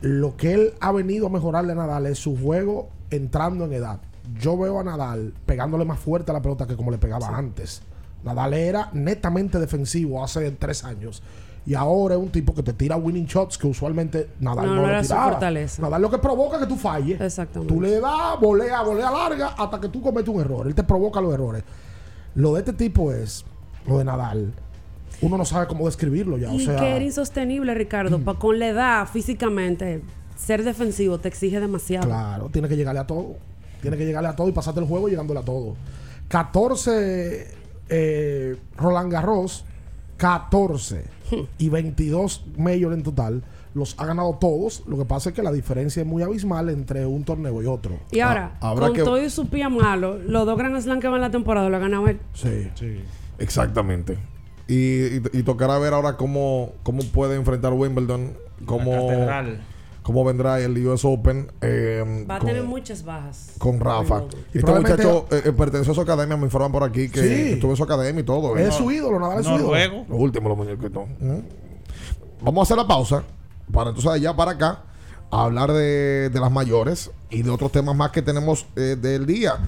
S15: lo que él ha venido a mejorarle a Nadal es su juego entrando en edad. Yo veo a Nadal pegándole más fuerte a la pelota que como le pegaba antes. Nadal era netamente defensivo hace tres años. Y ahora es un tipo que te tira winning shots que usualmente Nadal
S17: No,
S15: no,
S17: no
S15: lo tiraba.
S17: fortaleza.
S15: Nadal lo que provoca es que tú falles.
S17: Exactamente.
S15: Tú le das, volea, volea larga hasta que tú cometes un error. Él te provoca los errores. Lo de este tipo es, lo de Nadal, uno no sabe cómo describirlo ya.
S17: y
S15: o sea,
S17: que era insostenible, Ricardo. pa- con la edad, físicamente, ser defensivo te exige demasiado.
S15: Claro, tiene que llegarle a todo. Tiene que llegarle a todo y pasarte el juego llegándole a todo. 14 eh, Roland Garros, 14 y 22 Major en total. Los ha ganado todos. Lo que pasa es que la diferencia es muy abismal entre un torneo y otro.
S17: Y ahora,
S16: Ah, habrá
S17: con
S16: que-
S17: todo y su pie malo, los dos Grand Slam que van en la temporada lo ha ganado él.
S15: Sí.
S16: Exactamente. Y, y, y tocará ver ahora cómo, cómo puede enfrentar Wimbledon, cómo, cómo vendrá el US Open eh,
S17: Va a
S16: con,
S17: tener muchas bajas.
S16: con Rafa.
S15: Y
S16: Este muchacho eh, eh, perteneció a su academia, me informan por aquí que
S15: Sí.
S16: estuvo en su academia y todo. ¿eh?
S15: Es su ídolo, Nadal es su ídolo.
S16: Lo último, los muñequitos. ¿Mm? Vamos a hacer la pausa para entonces allá para acá hablar de, de las mayores y de otros temas más que tenemos eh, del día.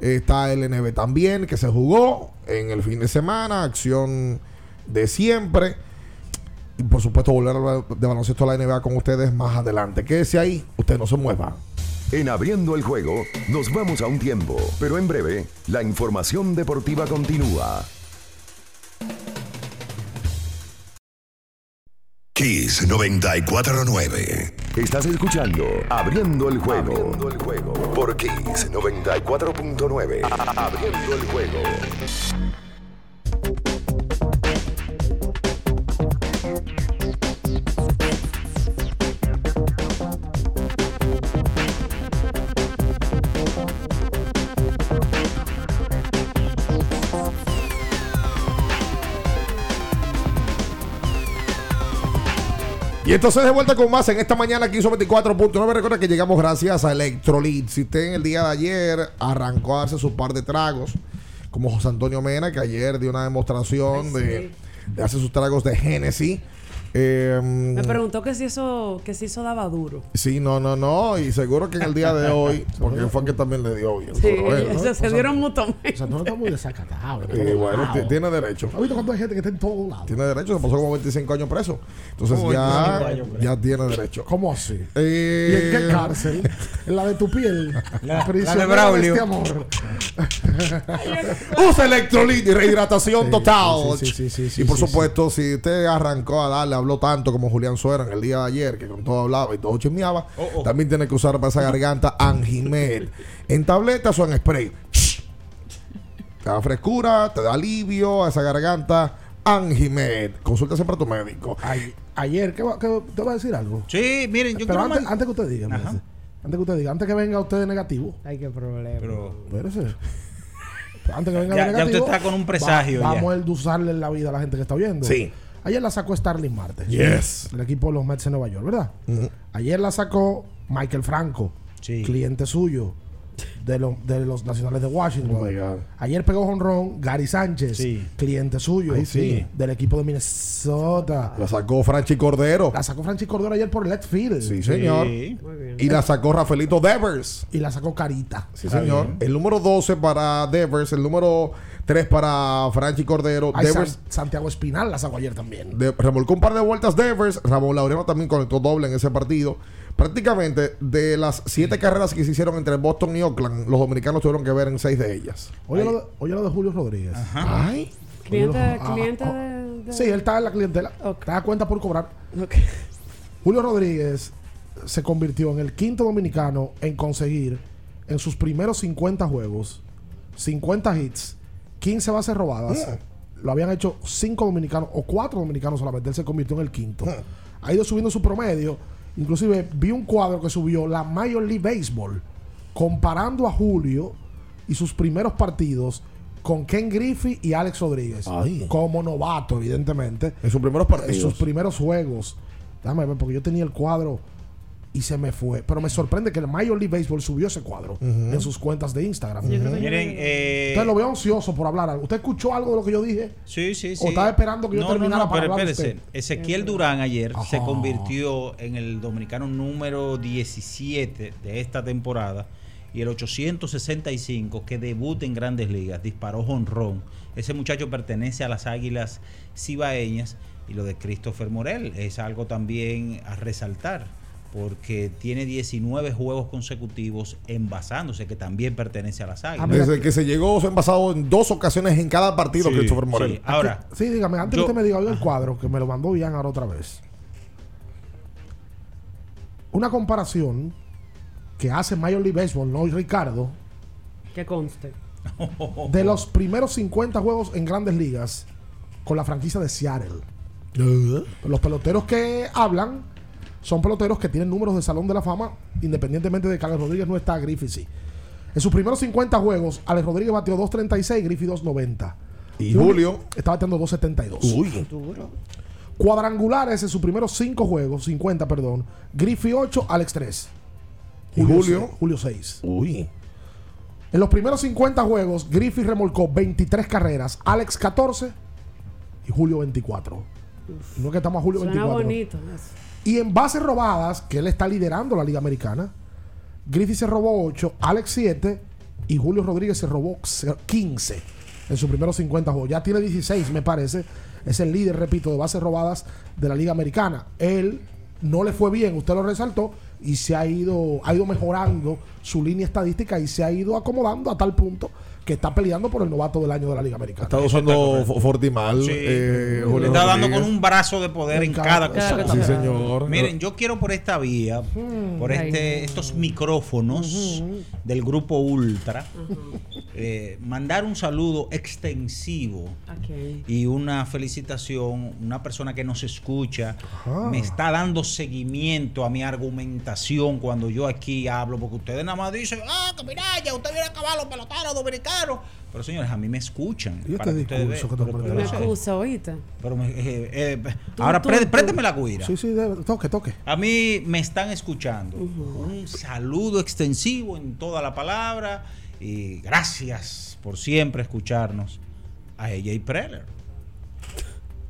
S16: Está el NB también, que se jugó en el fin de semana, acción de siempre. Y por supuesto, volver de baloncesto a la NBA con ustedes más adelante. Quédese ahí, usted no se mueva.
S1: En abriendo el juego, nos vamos a un tiempo, pero en breve, la información deportiva continúa.
S18: Kiss 949.
S1: Estás escuchando Abriendo el juego. Abriendo el juego. Por Kiss 94.9. A- Abriendo el juego.
S16: Y entonces de vuelta con más en esta mañana aquí sobre 24.9. Recuerda que llegamos gracias a Electrolit. Si usted en el día de ayer arrancó a darse su par de tragos, como José Antonio Mena, que ayer dio una demostración de, de hacer sus tragos de Genesis. Eh,
S17: Me preguntó que si eso, que si eso daba duro.
S16: sí, no, no, no. Y seguro que en el día de hoy, porque fue que también le dio hoy.
S17: Sí,
S16: Pero bueno,
S17: se, se dieron mutuamente.
S15: O sea, no está muy desacatado.
S16: y bueno, t- tiene derecho.
S15: ¿Has visto cuánta gente que está en todos lados?
S16: Tiene derecho, se pasó como 25 años preso. Entonces
S15: Uy, 25
S16: ya,
S15: años preso.
S16: ya tiene derecho.
S15: ¿Cómo así?
S16: Eh,
S15: ¿Y en qué cárcel? ¿En la de tu piel?
S2: La- la de Braulio.
S15: este amor.
S16: Usa Electrolit y rehidratación
S15: Sí,
S16: total.
S15: sí, sí, sí, sí, sí,
S16: y por
S15: sí,
S16: supuesto, si usted arrancó a darle, habló tanto como Julián Suera en el día de ayer, que con todo hablaba y todo chismeaba,
S2: Oh,
S16: también tiene que usar para esa garganta Angimed. En tabletas o en spray. Te da frescura, te da alivio a esa garganta. Angimed. Consulta siempre a tu médico.
S15: Ay- ayer, ¿qué, va- qué- ¿te va a decir algo?
S2: Sí, miren, yo
S15: Pero
S2: quiero
S15: antes,
S2: man-
S15: antes que usted diga, antes que usted diga, antes que venga usted de negativo,
S17: Ay, qué problema.
S2: Pero,
S15: espérese. Antes que venga
S2: Ya-
S15: de
S2: ya
S15: negativo,
S2: usted está con un presagio,
S15: va-
S2: ya.
S15: vamos a endulzarle la vida a la gente que está viendo.
S16: Sí.
S15: Ayer la sacó Starling Marte.
S16: Yes.
S15: Del equipo de los Mets de Nueva York, ¿verdad? Ayer la sacó Michael Franco,
S2: Sí.
S15: cliente suyo de, los de los Nacionales de Washington.
S16: Oh my God.
S15: Ayer pegó honrón Gary Sánchez,
S2: Sí.
S15: cliente suyo
S16: Ay, sí.
S15: del equipo de Minnesota.
S16: La sacó Franchi Cordero.
S15: La sacó Francis Cordero ayer por left field.
S16: Sí, señor.
S2: Sí.
S16: Y la sacó Rafaelito Devers.
S15: Y la sacó Carita.
S16: Sí, señor. El número 12 para Devers, el número 3 para Franchi Cordero.
S15: Ay,
S16: Devers
S15: San- Santiago Espinal la sacó ayer también.
S16: de- remolcó un par de vueltas Devers. Ramón Laureano también conectó doble en ese partido. prácticamente de las siete carreras que se hicieron entre Boston y Oakland, los dominicanos tuvieron que ver en seis de ellas.
S15: Oye, lo de, oye lo de Julio Rodríguez.
S16: Ay.
S17: Cliente,
S15: Ah,
S17: cliente
S15: ah,
S17: de, de-
S15: Sí, él está en la clientela. Te da cuenta por cobrar. Julio Rodríguez se convirtió en el quinto dominicano en conseguir en sus primeros 50 juegos 50 hits, 15 bases robadas. Lo habían hecho 5 dominicanos o 4 dominicanos solamente. Él se convirtió en el quinto. Ha ido subiendo su promedio. Inclusive vi un cuadro que subió la Major League Baseball comparando a Julio y sus primeros partidos con Ken Griffey y Alex Rodríguez. Como novato, evidentemente.
S16: En sus primeros partidos.
S15: En sus primeros juegos. Déjame ver, porque yo tenía el cuadro y se me fue. Pero me sorprende que el Major League Baseball subió ese cuadro en sus cuentas de Instagram.
S2: Miren, eh,
S15: Usted lo veo ansioso por hablar algo. ¿Usted escuchó algo de lo que yo dije?
S2: Sí, sí, sí.
S15: ¿O estaba esperando que yo
S2: no,
S15: terminara
S2: no, no,
S15: para
S2: pero
S15: hablar
S2: espérese.
S15: usted?
S2: Ezequiel Durán ayer se
S15: Ajá.
S2: convirtió en el dominicano número 17 de esta temporada y el 865 que debuta en Grandes Ligas, disparó jonrón. Ese muchacho pertenece a las Águilas Cibaeñas y lo de Christopher Morel es algo también a resaltar porque tiene 19 juegos consecutivos envasándose que también pertenece a las
S15: Ah,
S2: Águilas.
S16: Desde que se llegó, se han pasado en dos ocasiones en cada partido
S2: Sí,
S16: Christopher Morel.
S2: sí. Ahora,
S15: Sí, dígame, antes
S2: yo-
S15: que usted me diga oiga el cuadro, que me lo mandó Ian ahora otra vez. Una comparación que hace Major League Baseball, no y Ricardo,
S17: Que conste.
S15: de los primeros 50 juegos en grandes ligas con la franquicia de Seattle. Los peloteros que hablan son peloteros que tienen números de Salón de la Fama, independientemente de que Alex Rodríguez no está, Griffith sí. En sus primeros 50 juegos, Alex Rodríguez batió 2.36, Griffith 2.90.
S16: Y Julio.
S15: Está bateando 2.72.
S16: Uy.
S15: Cuadrangulares en sus primeros 5 juegos, 50, perdón. Griffith 8, Alex 3.
S16: ¿Y Julio?
S15: se- Julio 6.
S16: Uy.
S15: En los primeros 50 juegos, Griffith remolcó 23 carreras, Alex 14 y Julio 24. No es que estamos a Julio
S17: Suena
S15: 24.
S17: bonito. eso.
S15: Y en bases robadas, que él está liderando la Liga Americana, Griffith se robó 8, Alex 7 y Julio Rodríguez se robó 15 en sus primeros 50 juegos. Ya tiene 16, me parece. Es el líder, repito, de bases robadas de la Liga Americana. Él no le fue bien, usted lo resaltó, y se ha ido, ha ido mejorando su línea estadística y se ha ido acomodando a tal punto que está peleando por el novato del año de la Liga Americana.
S16: Está usando Fo- Fortimal.
S2: Sí.
S16: eh,
S2: Le está dando
S16: Rodríguez.
S2: con un brazo de poder en cada cosa.
S16: Sí, señor.
S2: Miren, yo quiero por esta vía, por
S17: Ay.
S2: este, estos micrófonos del grupo Ultra, eh, mandar un saludo extensivo y una felicitación, una persona que nos escucha, me está dando seguimiento a mi argumentación cuando yo aquí hablo, porque ustedes nada más dicen, ah, que mira, ya usted viene a acabar los peloteros dominicanos. Pero señores, a mí me escuchan.
S15: ¿Y
S2: para
S15: este
S2: que ustedes
S15: discurso que tú
S2: Pero-
S17: Me
S2: pero-
S17: acusa, oíste.
S2: pero me- eh, eh,
S17: Tú,
S2: ahora
S17: tú,
S2: pré-
S17: tú.
S2: présteme la cuira.
S15: Sí, sí, toque, toque.
S2: A mí me están escuchando. Un saludo extensivo en toda la palabra y gracias por siempre escucharnos a AJ Preller.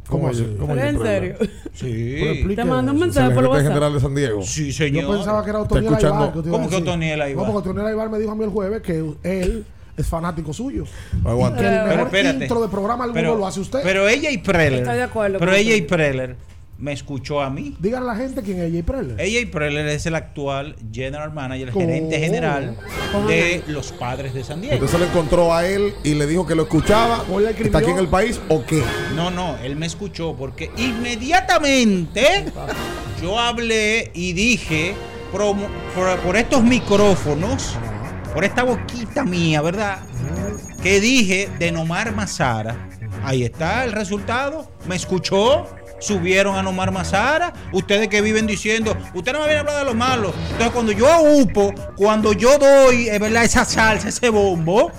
S16: ¿Cómo así? ¿Cómo
S17: ¿Pero
S16: así,
S17: en
S16: Preller?
S17: serio?
S2: Sí.
S15: Pero
S17: Te mando un mensaje por WhatsApp.
S16: General de San Diego.
S2: Sí, señor.
S15: Yo pensaba que era Otoniel Aibar. que te
S2: ¿Cómo que. Otoniel Aibar?
S15: No, porque Otoniel Aibar me dijo a mí el jueves que él es fanático suyo. El
S2: Pero
S15: mejor
S2: espérate.
S15: intro de programa alguno
S2: Pero-
S15: lo hace usted.
S2: Pero AJ Preller.
S17: Estoy de acuerdo
S2: Pero AJ
S17: usted.
S2: Preller me escuchó a mí.
S15: Díganle a la gente quién es AJ Preller.
S2: AJ Preller es el actual general manager, el gerente general de los padres de San Diego.
S16: Se lo encontró a él y le dijo que lo escuchaba.
S15: ¿O le?
S16: ¿Está aquí en el país o qué?
S2: No, no, él me escuchó porque inmediatamente yo hablé y dije por estos micrófonos, por esta boquita mía, ¿verdad? Que dije de Nomar Mazara. Ahí está el resultado. ¿Me escuchó? Subieron a Nomar Mazara. Ustedes que viven diciendo, usted no me viene a hablar de lo malo. Entonces, cuando yo aupo, cuando yo doy, es verdad, esa salsa, ese bombo,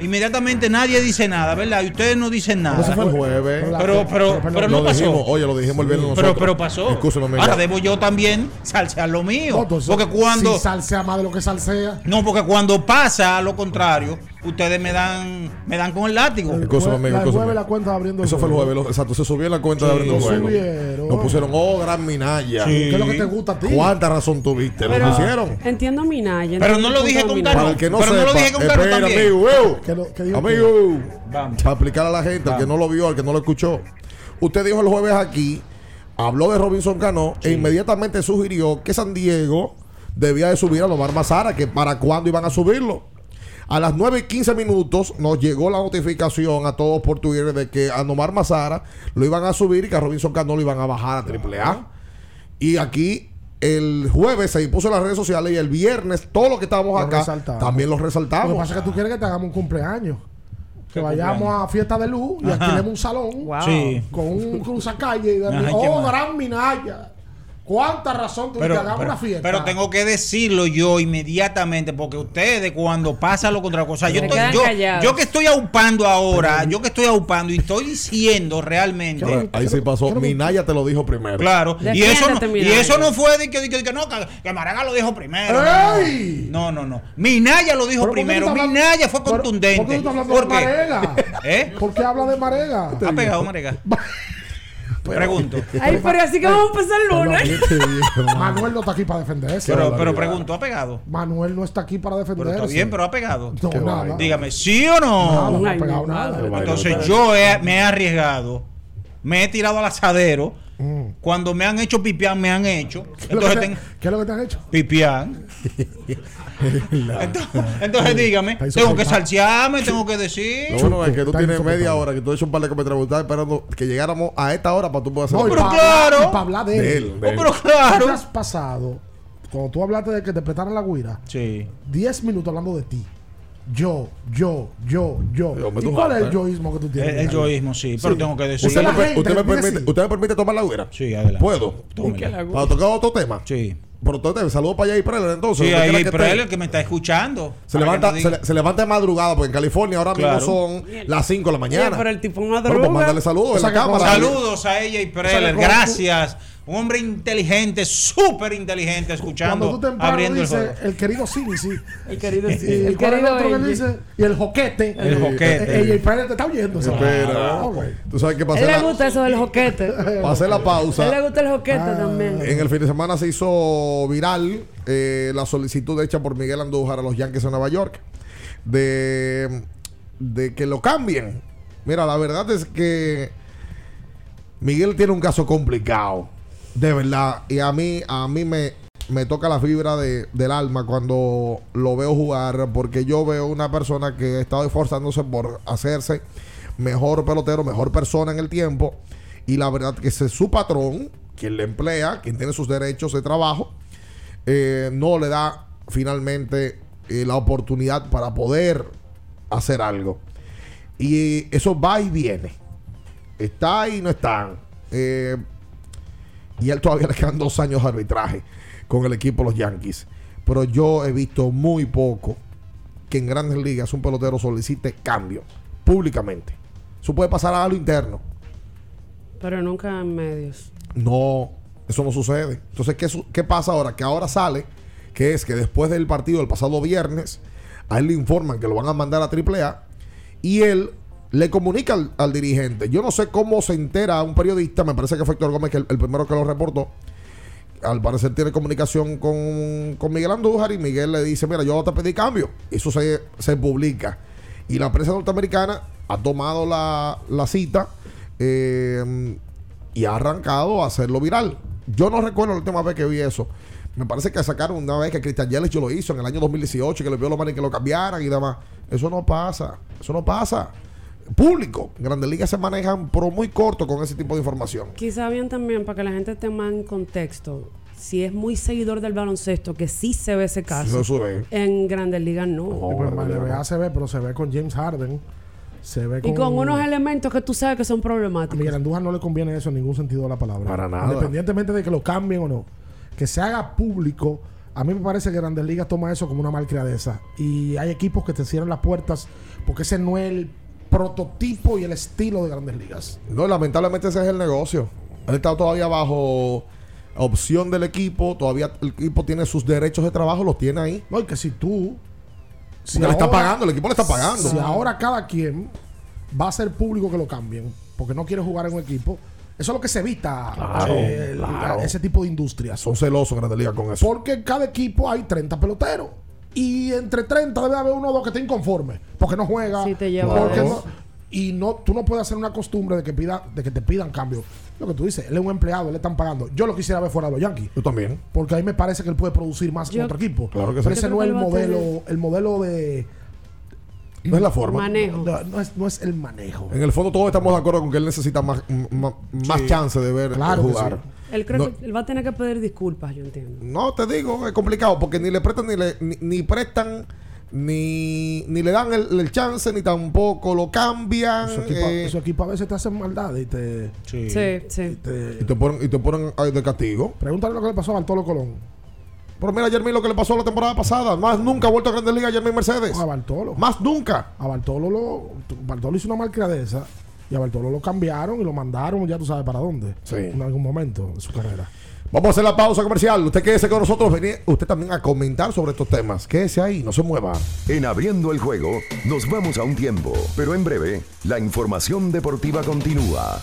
S2: inmediatamente nadie dice nada, ¿verdad? Y ustedes no dicen nada.
S16: Eso fue el jueves.
S2: Pero, pero, pero no pasó.
S16: dijimos, oye, lo dijimos el viernes
S2: Pero,
S16: nosotros.
S2: pero pasó. Ahora debo yo también salsear lo mío.
S15: No, entonces,
S2: porque cuando.
S15: Si salsea más de lo que salsea.
S2: No, porque cuando pasa lo contrario, ustedes me dan, me dan con el látigo.
S16: Amigo,
S15: la
S16: escúchame.
S15: jueves la cuenta de abriendo
S16: Eso fue el jueves, exacto. Se subió en la cuenta de abriendo
S15: lo
S16: juego. Nos pusieron, oh, gran Minaya.
S2: Sí.
S15: ¿Qué es lo que te gusta a ti?
S16: ¿Cuánta razón tuviste?
S17: Pero
S16: Lo pusieron.
S17: entiendo Minaya.
S2: Pero no lo
S17: el
S2: dije con Carlos.
S16: Para el que no
S2: Pero no
S16: sepa,
S2: lo dije con Carlos
S16: espera,
S2: también.
S16: amigo, eh.
S15: ¿Qué lo- qué dijo
S16: Amigo,
S2: Vamos.
S16: para explicar a la gente, al que no lo vio, al que no lo escuchó. Usted dijo el jueves aquí habló de Robinson Cano e inmediatamente sugirió que San Diego debía de subir a Lomar Mazara, que para cuándo iban a subirlo. A las 9 y 15 minutos nos llegó la notificación a todos por Twitter de que a Nomar Mazara lo iban a subir y que a Robinson Cano lo iban a bajar a AAA. Y aquí el jueves se impuso en las redes sociales y el viernes todo lo que estábamos
S15: Lo
S16: acá
S15: resaltamos.
S16: también lo
S15: Lo que
S16: resaltamos.
S15: pasa es que tú quieres que te hagamos un cumpleaños. Que
S2: ¿Qué
S15: vayamos
S2: cumpleaños?
S15: a fiesta de luz y alquilemos un salón
S2: Wow. Sí.
S15: con un cruzacalle y de
S2: Ajá, ¿qué
S15: oh, gran Minaya. ¿Cuánta razón tú
S2: Pero, pero-
S15: una fiesta?
S2: pero tengo que decirlo yo inmediatamente, porque ustedes cuando pasa lo contra cosa, yo,
S17: Se
S2: estoy-
S17: quedan
S2: yo, que estoy aupando ahora, yo que estoy aupando y estoy diciendo realmente.
S16: Pero ahí sí pasó. Minaya te lo dijo primero.
S2: Claro, y eso, no, y eso no fue de que, de que, de que no, que, que Maranga lo dijo primero.
S15: ¡Ey!
S2: No, no, no. Minaya lo dijo
S15: ¿Pero por qué tú
S2: primero.
S15: hablando-
S2: Minaya fue
S15: pero- ¿Por qué
S2: contundente.
S15: tú estás hablando
S2: ¿Por
S15: de? Marega?
S2: ¿Eh?
S15: ¿Por qué habla de Marega?
S2: Ha pegado, Marega. Pregunto.
S17: Ay, pero así que vamos a empezar el lunes.
S15: Manuel no está aquí para defenderse.
S2: Pero, pero pregunto, ¿ha pegado?
S15: Manuel no está aquí para
S2: Pero
S15: defenderse.
S2: está bien, pero ha pegado.
S15: No, nada.
S2: Dígame, ¿sí o no?
S15: Nada, no ha pegado nada.
S2: Entonces yo he- me he arriesgado, me he tirado al asadero.
S15: Mm.
S2: Cuando me han hecho pipián, me han hecho.
S15: ¿Qué es lo que
S2: Entonces,
S15: te-
S2: ten-
S15: ¿Qué es lo que te han hecho?
S2: pipián. Entonces, entonces dígame, tengo que salsearme, tengo que decir.
S16: Lo bueno es que tú tienes media hora que tú has hecho un par de comentarios. Estaba esperando que llegáramos a esta hora para tú poder hacer
S15: No,
S2: pero
S15: para
S2: claro.
S15: hablar, y pa' hablar de él.
S2: Oh, pero claro.
S15: ¿Qué has pasado? Cuando tú hablaste de que te prestaran la guira,
S2: Sí.
S15: 10 minutos hablando de ti. Yo, yo, yo, yo. ¿Y cuál es el
S16: ¿eh?
S15: yoísmo que tú tienes?
S2: El, el yoísmo, sí, pero
S15: Sí.
S2: tengo que decir.
S16: ¿Usted, me, usted permite. ¿Usted me permite tomar la güera?
S2: Sí, adelante.
S16: ¿Puedo? Para tocar otro tema.
S2: Sí.
S16: Pero entonces, saludos para allá y Preller entonces.
S2: Sí, ahí hay
S16: que
S2: me está escuchando.
S16: Se levanta, se, le- se levanta de madrugada, porque en California ahora mismo
S2: Claro.
S16: son las 5 de la mañana.
S17: Oye, pero el tipo
S16: Bueno, pues
S17: madruga.
S16: mándale saludos
S15: O sea
S16: en la cámara.
S2: Saludos a ella y
S15: O sea,
S2: Preller,
S15: que cuando
S2: gracias. Un hombre inteligente, súper inteligente, escuchando,
S15: Cuando tú temprano
S2: abriendo el
S15: dices
S2: juego.
S15: el querido Cincy.
S17: El querido
S15: y
S17: El
S15: es
S17: querido
S15: otro que dice? Y el joquete.
S2: El joquete.
S15: Ella y Pérez te está oyendo.
S16: Espera.
S15: Ah.
S16: Tú sabes que
S17: A
S16: pasé
S17: él le gusta eso del joquete.
S16: pasé la
S17: A él le
S16: pausa.
S17: gusta el joquete
S15: Ah.
S17: también.
S16: En el fin de semana se hizo viral eh, la solicitud hecha por Miguel Andújar a los Yankees de Nueva York de, de que lo cambien. Mira, la verdad es que Miguel tiene un caso complicado, de verdad. Y a mí, a mí me, me toca la fibra de- del alma cuando lo veo jugar, porque yo veo una persona que ha estado esforzándose por hacerse mejor pelotero, mejor persona en el tiempo. Y la verdad que es su patrón, quien le emplea, quien tiene sus derechos de trabajo, eh, no le da finalmente eh, la oportunidad para poder hacer algo. Y eso va y viene. Está y no están. Eh, y él todavía le quedan dos años de arbitraje con el equipo de los Yankees. Pero yo he visto muy poco que en grandes ligas un pelotero solicite cambio públicamente. Eso puede pasar a lo interno.
S17: Pero nunca en medios.
S16: No, eso no sucede. Entonces, ¿qué, su- qué pasa ahora? Que ahora sale, que es que después del partido del pasado viernes, a él le informan que lo van a mandar a AAA y él le comunica al, dirigente. Yo no sé cómo se entera un periodista, me parece que fue Héctor Gómez que el, primero que lo reportó. Al parecer tiene comunicación con, Miguel Andújar y Miguel le dice, mira, yo te pedí cambio. Eso se, publica. Y la prensa norteamericana ha tomado la, la cita eh, y ha arrancado a hacerlo viral. Yo no recuerdo la última vez que vi eso. Me parece que sacaron una vez que Cristian Yelich lo hizo en el año 2018, que le vio los manes que lo cambiaran y demás. Eso no pasa. Eso no pasa. Público. Grandes ligas se manejan por muy corto con ese tipo de información.
S17: Quizá bien también, para que la gente esté más en contexto, si es muy seguidor del baloncesto, que sí se ve ese caso.
S16: Ve.
S17: En Grandes Ligas no.
S15: Y pues, en la se ve, pero se ve con James Harden. Se ve con.
S17: Y con unos elementos que tú sabes que son problemáticos.
S15: A Miguel Andújar no le conviene eso en ningún sentido de la palabra.
S16: Para nada.
S15: Independientemente de que lo cambien o no. Que se haga público. A mí me parece que Grandes Ligas toma eso como una malcriadeza. Y hay equipos que te cierran las puertas porque ese no es el prototipo y el estilo de Grandes Ligas.
S16: No, lamentablemente ese es el negocio. Él está todavía bajo opción del equipo. Todavía el equipo tiene sus derechos de trabajo, los tiene ahí.
S15: No, y que si tú.
S16: Porque le está pagando, el equipo le está pagando.
S15: Si ahora cada quien va a ser público que lo cambien porque no quiere jugar en un equipo, eso es lo que se evita
S16: Claro,
S15: eh,
S16: claro.
S15: ese tipo de industrias.
S16: Son celosos Grandes Ligas con eso.
S15: Porque en cada equipo hay 30 peloteros. Y entre 30 debe haber uno o dos que estén inconformes. Porque no juega.
S17: Sí, te lleva
S15: porque no-. Y no, tú no puedes hacer una costumbre de que pida, de que te pidan cambio. Lo que tú dices, él es un empleado, él le están pagando. Yo lo quisiera ver fuera de los Yankees.
S16: Yo también.
S15: Porque ahí me parece que él puede producir más que
S16: Yo-
S15: otro equipo.
S16: Claro que
S15: Pero
S16: sí.
S15: ese no es el
S16: que
S15: modelo, el modelo de.
S16: No es la forma.
S17: Manejo.
S15: No, no es, no es el manejo.
S16: En el fondo todos estamos de acuerdo con que él necesita más, más, chance de ver
S15: Claro que
S16: jugar.
S17: Él creo
S16: No-
S17: que él va a tener que pedir disculpas, yo entiendo.
S16: No, te digo, es complicado porque ni le prestan ni le ni, ni prestan ni, ni le dan el, el chance ni tampoco lo cambian.
S15: Su equipo,
S16: eh,
S15: su equipo a veces te hacen maldad y te.
S17: Sí, sí.
S15: y te-
S16: y te ponen, y te ponen de castigo.
S15: Pregúntale lo que le pasó a Bartolo Colón.
S16: Pero mira, Jeremy, lo que le pasó la temporada pasada. Más nunca ha vuelto a Grandes Ligas Jeremy Mercedes.
S15: A Bartolo.
S16: Más nunca.
S15: A Bartolo lo. Bartolo hizo una malcriadeza y a Bartolo lo cambiaron y lo mandaron, ya tú sabes para dónde.
S16: Sí.
S15: En algún momento de su carrera.
S16: Vamos a hacer la pausa comercial. Usted quédese con nosotros. Vení usted también a comentar sobre estos temas. Quédese ahí, no se mueva.
S1: En Abriendo el Juego nos vamos a un tiempo, pero en breve la información deportiva continúa.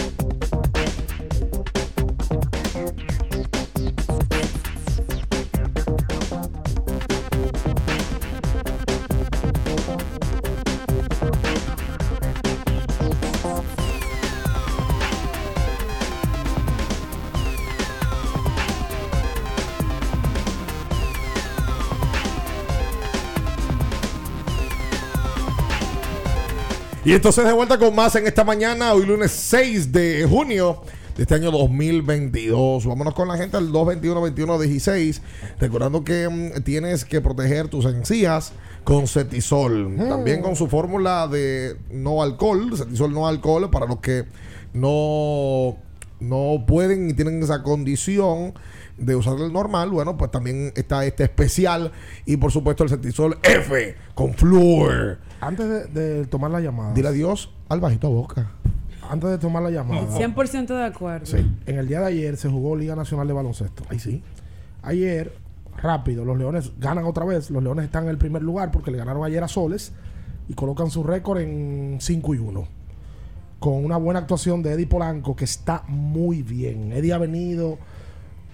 S16: Y entonces de vuelta con más en esta mañana, hoy lunes 6 de junio de este año 2022. Vámonos con la gente al 221-21-16. Recordando que mm, tienes que proteger tus encías con Cetisol. También con su fórmula de no alcohol, Cetisol no alcohol, para los que no, no pueden y tienen esa condición de usar el normal, bueno, pues también está este especial y por supuesto el Cetisol F con flúor.
S15: Antes de, de tomar la llamada.
S16: Dile adiós al bajito boca.
S15: Antes de tomar la llamada.
S17: 100% de acuerdo.
S15: En el día de ayer se jugó Liga Nacional de Baloncesto.
S16: Ahí sí.
S15: Ayer, rápido, los Leones ganan otra vez. Los Leones están en el primer lugar porque le ganaron ayer a Soles y colocan su récord en 5 y 1. Con una buena actuación de Eddie Polanco que está muy bien. Eddie ha venido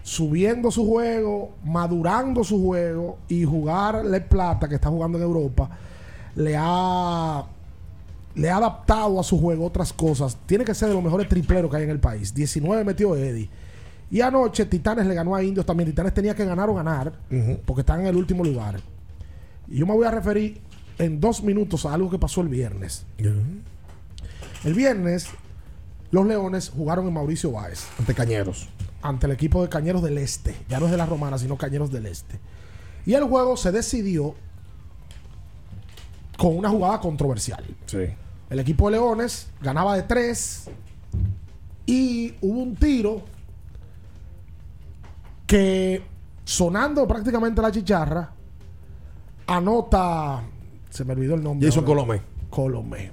S15: subiendo su juego, madurando su juego y jugar Le Plata que está jugando en Europa le ha le ha adaptado a su juego otras cosas. Tiene que ser de los mejores tripleros que hay en el país. 19 metió Eddie. Y anoche Titanes le ganó a Indios también. Titanes tenía que ganar o ganar porque están en el último lugar. Y yo me voy a referir en dos minutos a algo que pasó el viernes. El viernes los Leones jugaron en Mauricio Báez.
S16: Ante Cañeros.
S15: Ante el equipo de Cañeros del Este. Ya no es de la Romana, sino Cañeros del Este. Y el juego se decidió con una jugada controversial.
S16: Sí.
S15: El equipo de Leones ganaba de tres y hubo un tiro que sonando prácticamente la chicharra anota se me olvidó el nombre.
S16: Jason
S15: ahora.
S16: Colomé.
S15: Colomé.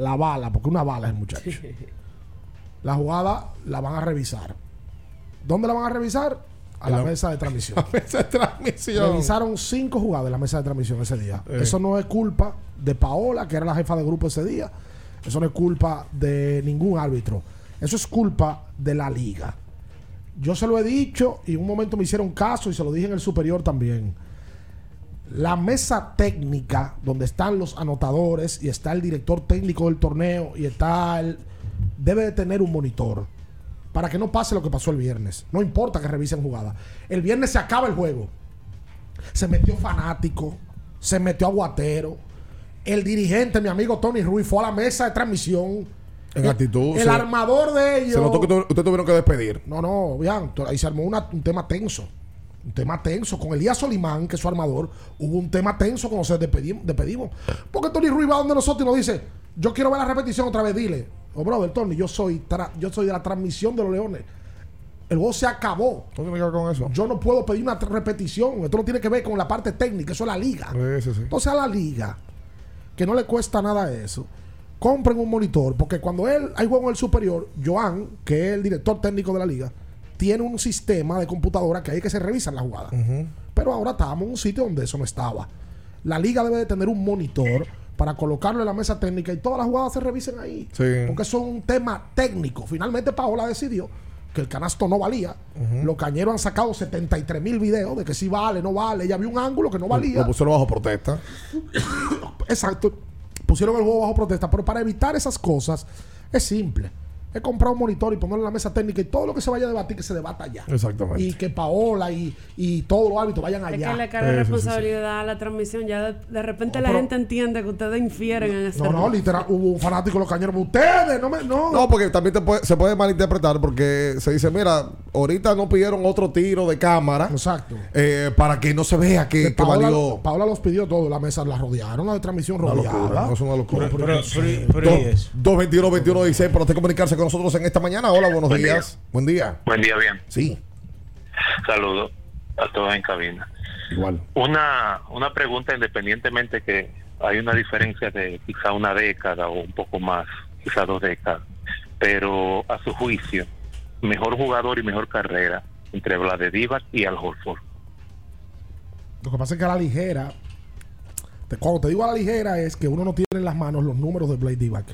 S15: La bala, porque una bala es muchacho. La jugada la van a revisar. ¿Dónde la van a revisar? A
S16: En
S15: la
S16: la-
S15: mesa de transmisión.
S16: La mesa de transmisión.
S15: Revisaron cinco jugadas en la mesa de transmisión ese día.
S16: Eh.
S15: Eso no es culpa de Paola, que era la jefa de grupo ese día. Eso no es culpa de ningún árbitro. Eso es culpa de la liga. Yo se lo he dicho y en un momento me hicieron caso y se lo dije en el superior también. La mesa técnica, donde están los anotadores y está el director técnico del torneo y está el. debe de tener un monitor para que no pase lo que pasó el viernes. No importa que revisen jugadas. El viernes se acaba el juego. Se metió fanático, se metió aguatero. El dirigente, mi amigo Tony Ruiz, fue a la mesa de transmisión.
S16: En
S15: El-
S16: actitud.
S15: El
S16: se-
S15: armador de ellos.
S16: Se notó que tu- ustedes tuvieron que despedir.
S15: No, no, vean, ahí se armó una- un tema tenso. Un tema tenso. Con Elías Solimán, que es su armador, hubo un tema tenso cuando se despedimos. despedimos. Porque Tony Ruiz va donde nosotros y nos dice, yo quiero ver la repetición otra vez, dile. Oh, brother, Tony, yo soy, yo soy de la transmisión de los Leones. El juego se acabó.
S16: con eso?
S15: Yo no puedo pedir una repetición. Esto no tiene que ver con la parte técnica, eso es la liga.
S16: Sí, sí, sí.
S15: Entonces a la liga, que no le cuesta nada eso, compren un monitor, porque cuando él hay juego en el superior, Joan, que es el director técnico de la liga, tiene un sistema de computadora que hay que se revisan las jugadas. Pero ahora estamos en un sitio donde eso no estaba. La liga debe de tener un monitor para colocarlo en la mesa técnica y todas las jugadas se revisen ahí.
S16: Sí.
S15: Porque es un tema técnico. Finalmente Paola decidió que el canasto no valía. Los cañeros han sacado 73 mil videos de que si vale, no vale. Ella vio un ángulo que no valía.
S16: Lo pusieron bajo protesta.
S15: Exacto. Pusieron el juego bajo protesta. Pero para evitar esas cosas, es simple. Es comprar un monitor y ponerlo en la mesa técnica y todo lo que se vaya a debatir, que se debata allá.
S16: Exactamente.
S15: Y que Paola y, y todos los árbitros vayan
S17: Es
S15: allá.
S17: que le carga responsabilidad a la transmisión. Ya de, de repente la
S15: pero-
S17: gente entiende que ustedes infieren en este
S15: No, no, literal, hubo un fanático de los cañeros. Ustedes, no me. No,
S16: No, porque también te puede- se puede malinterpretar porque se dice, mira, ahorita no pidieron otro tiro de cámara.
S15: Exacto.
S16: eh, para que no se vea que, que
S15: Paola,
S16: valió.
S15: Paola los pidió todo. La mesa la rodearon, la de transmisión
S16: Una
S15: rodeada.
S16: locura, no, es una locura.
S15: Pero-
S2: Pero, pero- pero ¿y
S16: Dos-
S2: eso?
S16: 221 21 16 para usted comunicarse con nosotros en esta mañana. Hola, buenos
S19: Buen
S16: días. Buen día.
S19: Buen día, bien.
S16: Sí,
S19: Saludos a todos en cabina.
S16: igual.
S19: Una, una pregunta independientemente que hay una diferencia de quizá una década o un poco más, quizá dos décadas, pero a su juicio, mejor jugador y mejor carrera entre Divac y Al Horford.
S15: Lo que pasa es que a la ligera, te- cuando te digo a la ligera es que uno no tiene en las manos los números de Blade Divac.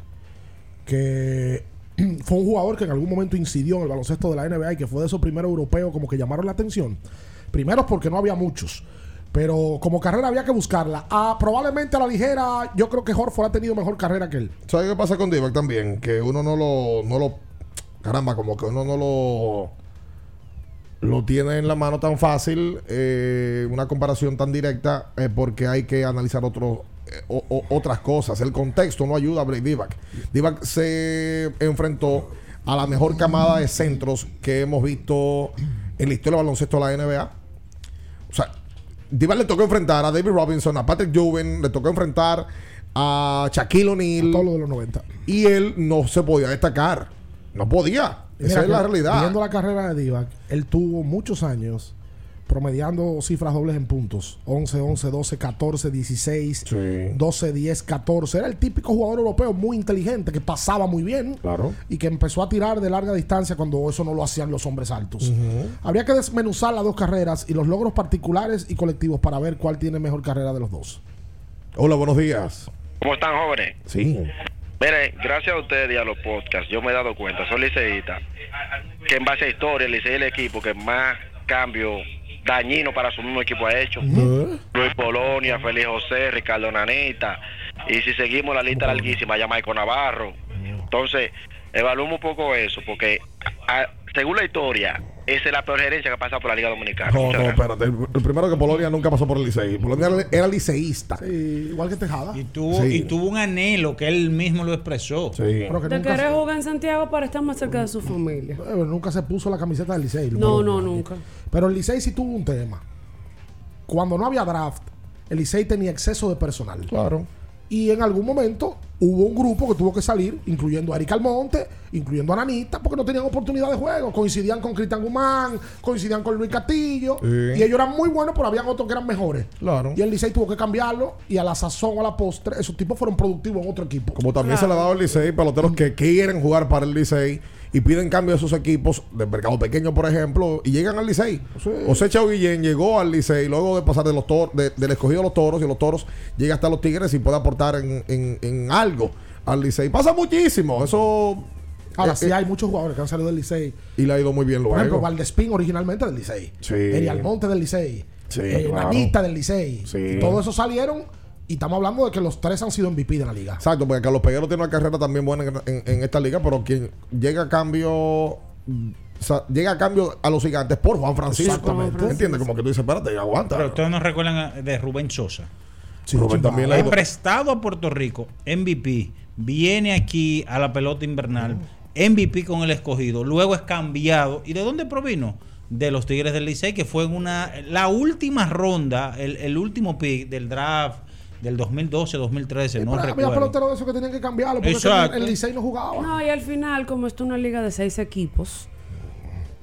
S15: Que fue un jugador que en algún momento incidió en el baloncesto de la NBA y que fue de esos primeros europeos como que llamaron la atención. Primero porque no había muchos. Pero como carrera había que buscarla. Ah, probablemente a la ligera, yo creo que Horford ha tenido mejor carrera que él.
S16: ¿Sabes qué pasa con Divac también? Que uno no lo, no lo. Caramba, como que uno no lo. Lo tiene en la mano tan fácil, eh, una comparación tan directa, eh, porque hay que analizar otros o- o- otras cosas. El contexto no ayuda a Blake Divac. Divac se enfrentó a la mejor camada de centros que hemos visto en la historia del baloncesto de la NBA. O sea, Divac le tocó enfrentar a David Robinson, a Patrick Juven, le tocó enfrentar a Shaquille O'Neal.
S15: Todo lo de los 90.
S16: Y él no se podía destacar. No podía. Esa
S15: Mira
S16: es la realidad.
S15: Viendo la carrera de Divac, él tuvo muchos años promediando cifras dobles en puntos. 11, 11, 12, 14, 16, 12, 10, 14. Era el típico jugador europeo muy inteligente que pasaba muy bien
S16: Claro.
S15: y que empezó a tirar de larga distancia cuando eso no lo hacían los hombres altos. Habría que desmenuzar las dos carreras y los logros particulares y colectivos para ver cuál tiene mejor carrera de los dos.
S16: Hola, buenos días.
S20: ¿Cómo están, jóvenes?
S16: Sí.
S20: Miren, gracias a ustedes y a los podcasts, yo me he dado cuenta, soy liceísta, que en base a historia, el Licey es el equipo que más cambio dañino para su mismo equipo ha hecho. Luis Polonia, Félix José, Ricardo Nanita, y si seguimos la lista larguísima, ya Maico Navarro. Entonces, evaluemos un poco eso, porque a- según la historia, esa es la peor gerencia que ha pasado por la Liga Dominicana.
S16: No, no, espérate. El, primero que Polonia nunca pasó por el Licey. Polonia era- liceísta.
S15: igual que Tejada.
S2: Y tuvo,
S16: Sí.
S2: y tuvo un anhelo que él mismo lo expresó.
S15: Pero que
S17: Te
S15: nunca,
S17: querés jugar en Santiago para estar más cerca de su familia.
S15: eh, nunca se puso la camiseta del Licey.
S17: No, no, nunca.
S15: Pero el Licey sí tuvo un tema. Cuando no había draft, el Licey tenía exceso de personal.
S16: Claro.
S15: Y en algún momento hubo un grupo que tuvo que salir, incluyendo a Eric Almonte, incluyendo a Nanita, porque no tenían oportunidad de juego. Coincidían con Cristian Guzmán, coincidían con Luis Castillo.
S16: Sí.
S15: Y ellos eran muy buenos, pero habían otros que eran mejores.
S16: Claro.
S15: Y el Licey tuvo que cambiarlo. Y a la sazón, a la postre, esos tipos fueron productivos en otro equipo.
S16: Como también se le ha dado al Licey, peloteros que quieren jugar para el Licey y piden cambio de sus equipos de mercado pequeño, por ejemplo, y llegan al Licey. José Chao Guillén llegó al Licey luego de pasar de los tor- de- del escogido a los toros y los toros llega hasta los Tigres y puede aportar en, en- en algo al Licey. Pasa muchísimo. Eso.
S15: Ahora
S16: eh,
S15: sí
S16: eh,
S15: hay muchos jugadores que han salido del Licey.
S16: y le ha ido muy bien
S15: Por ejemplo,
S16: luego.
S15: Valdespín originalmente del Licey.
S16: Sí.
S15: Eri Almonte del Licey.
S16: Sí,
S15: eh,
S16: claro.
S15: Del Licey.
S16: Sí.
S15: Y todos esos salieron. Y estamos hablando de que los tres han sido MVP de la liga.
S16: Exacto, porque Carlos Peguero tiene una carrera también buena en, en- en esta liga, pero quien llega a cambio. o sea, llega a cambio a los gigantes por Juan Francisco.
S15: Exactamente.
S16: ¿Entiendes? Como que tú dices, espérate, aguanta.
S2: Pero ustedes no recuerdan de Rubén Sosa.
S16: Rubén también ido-
S2: prestado a Puerto Rico, MVP, viene aquí a la pelota invernal, MVP con el escogido, luego es cambiado. ¿Y de dónde provino? De los Tigres del Licey, que fue en una la última ronda, el, el último pick del draft del 2012-2013, no
S15: Pero había
S2: recuerdo.
S15: peloteros de esos que tenían que cambiarlo. Porque
S2: Exacto.
S15: el Licey no jugaba.
S17: No, y al final, como esto es una liga de seis equipos,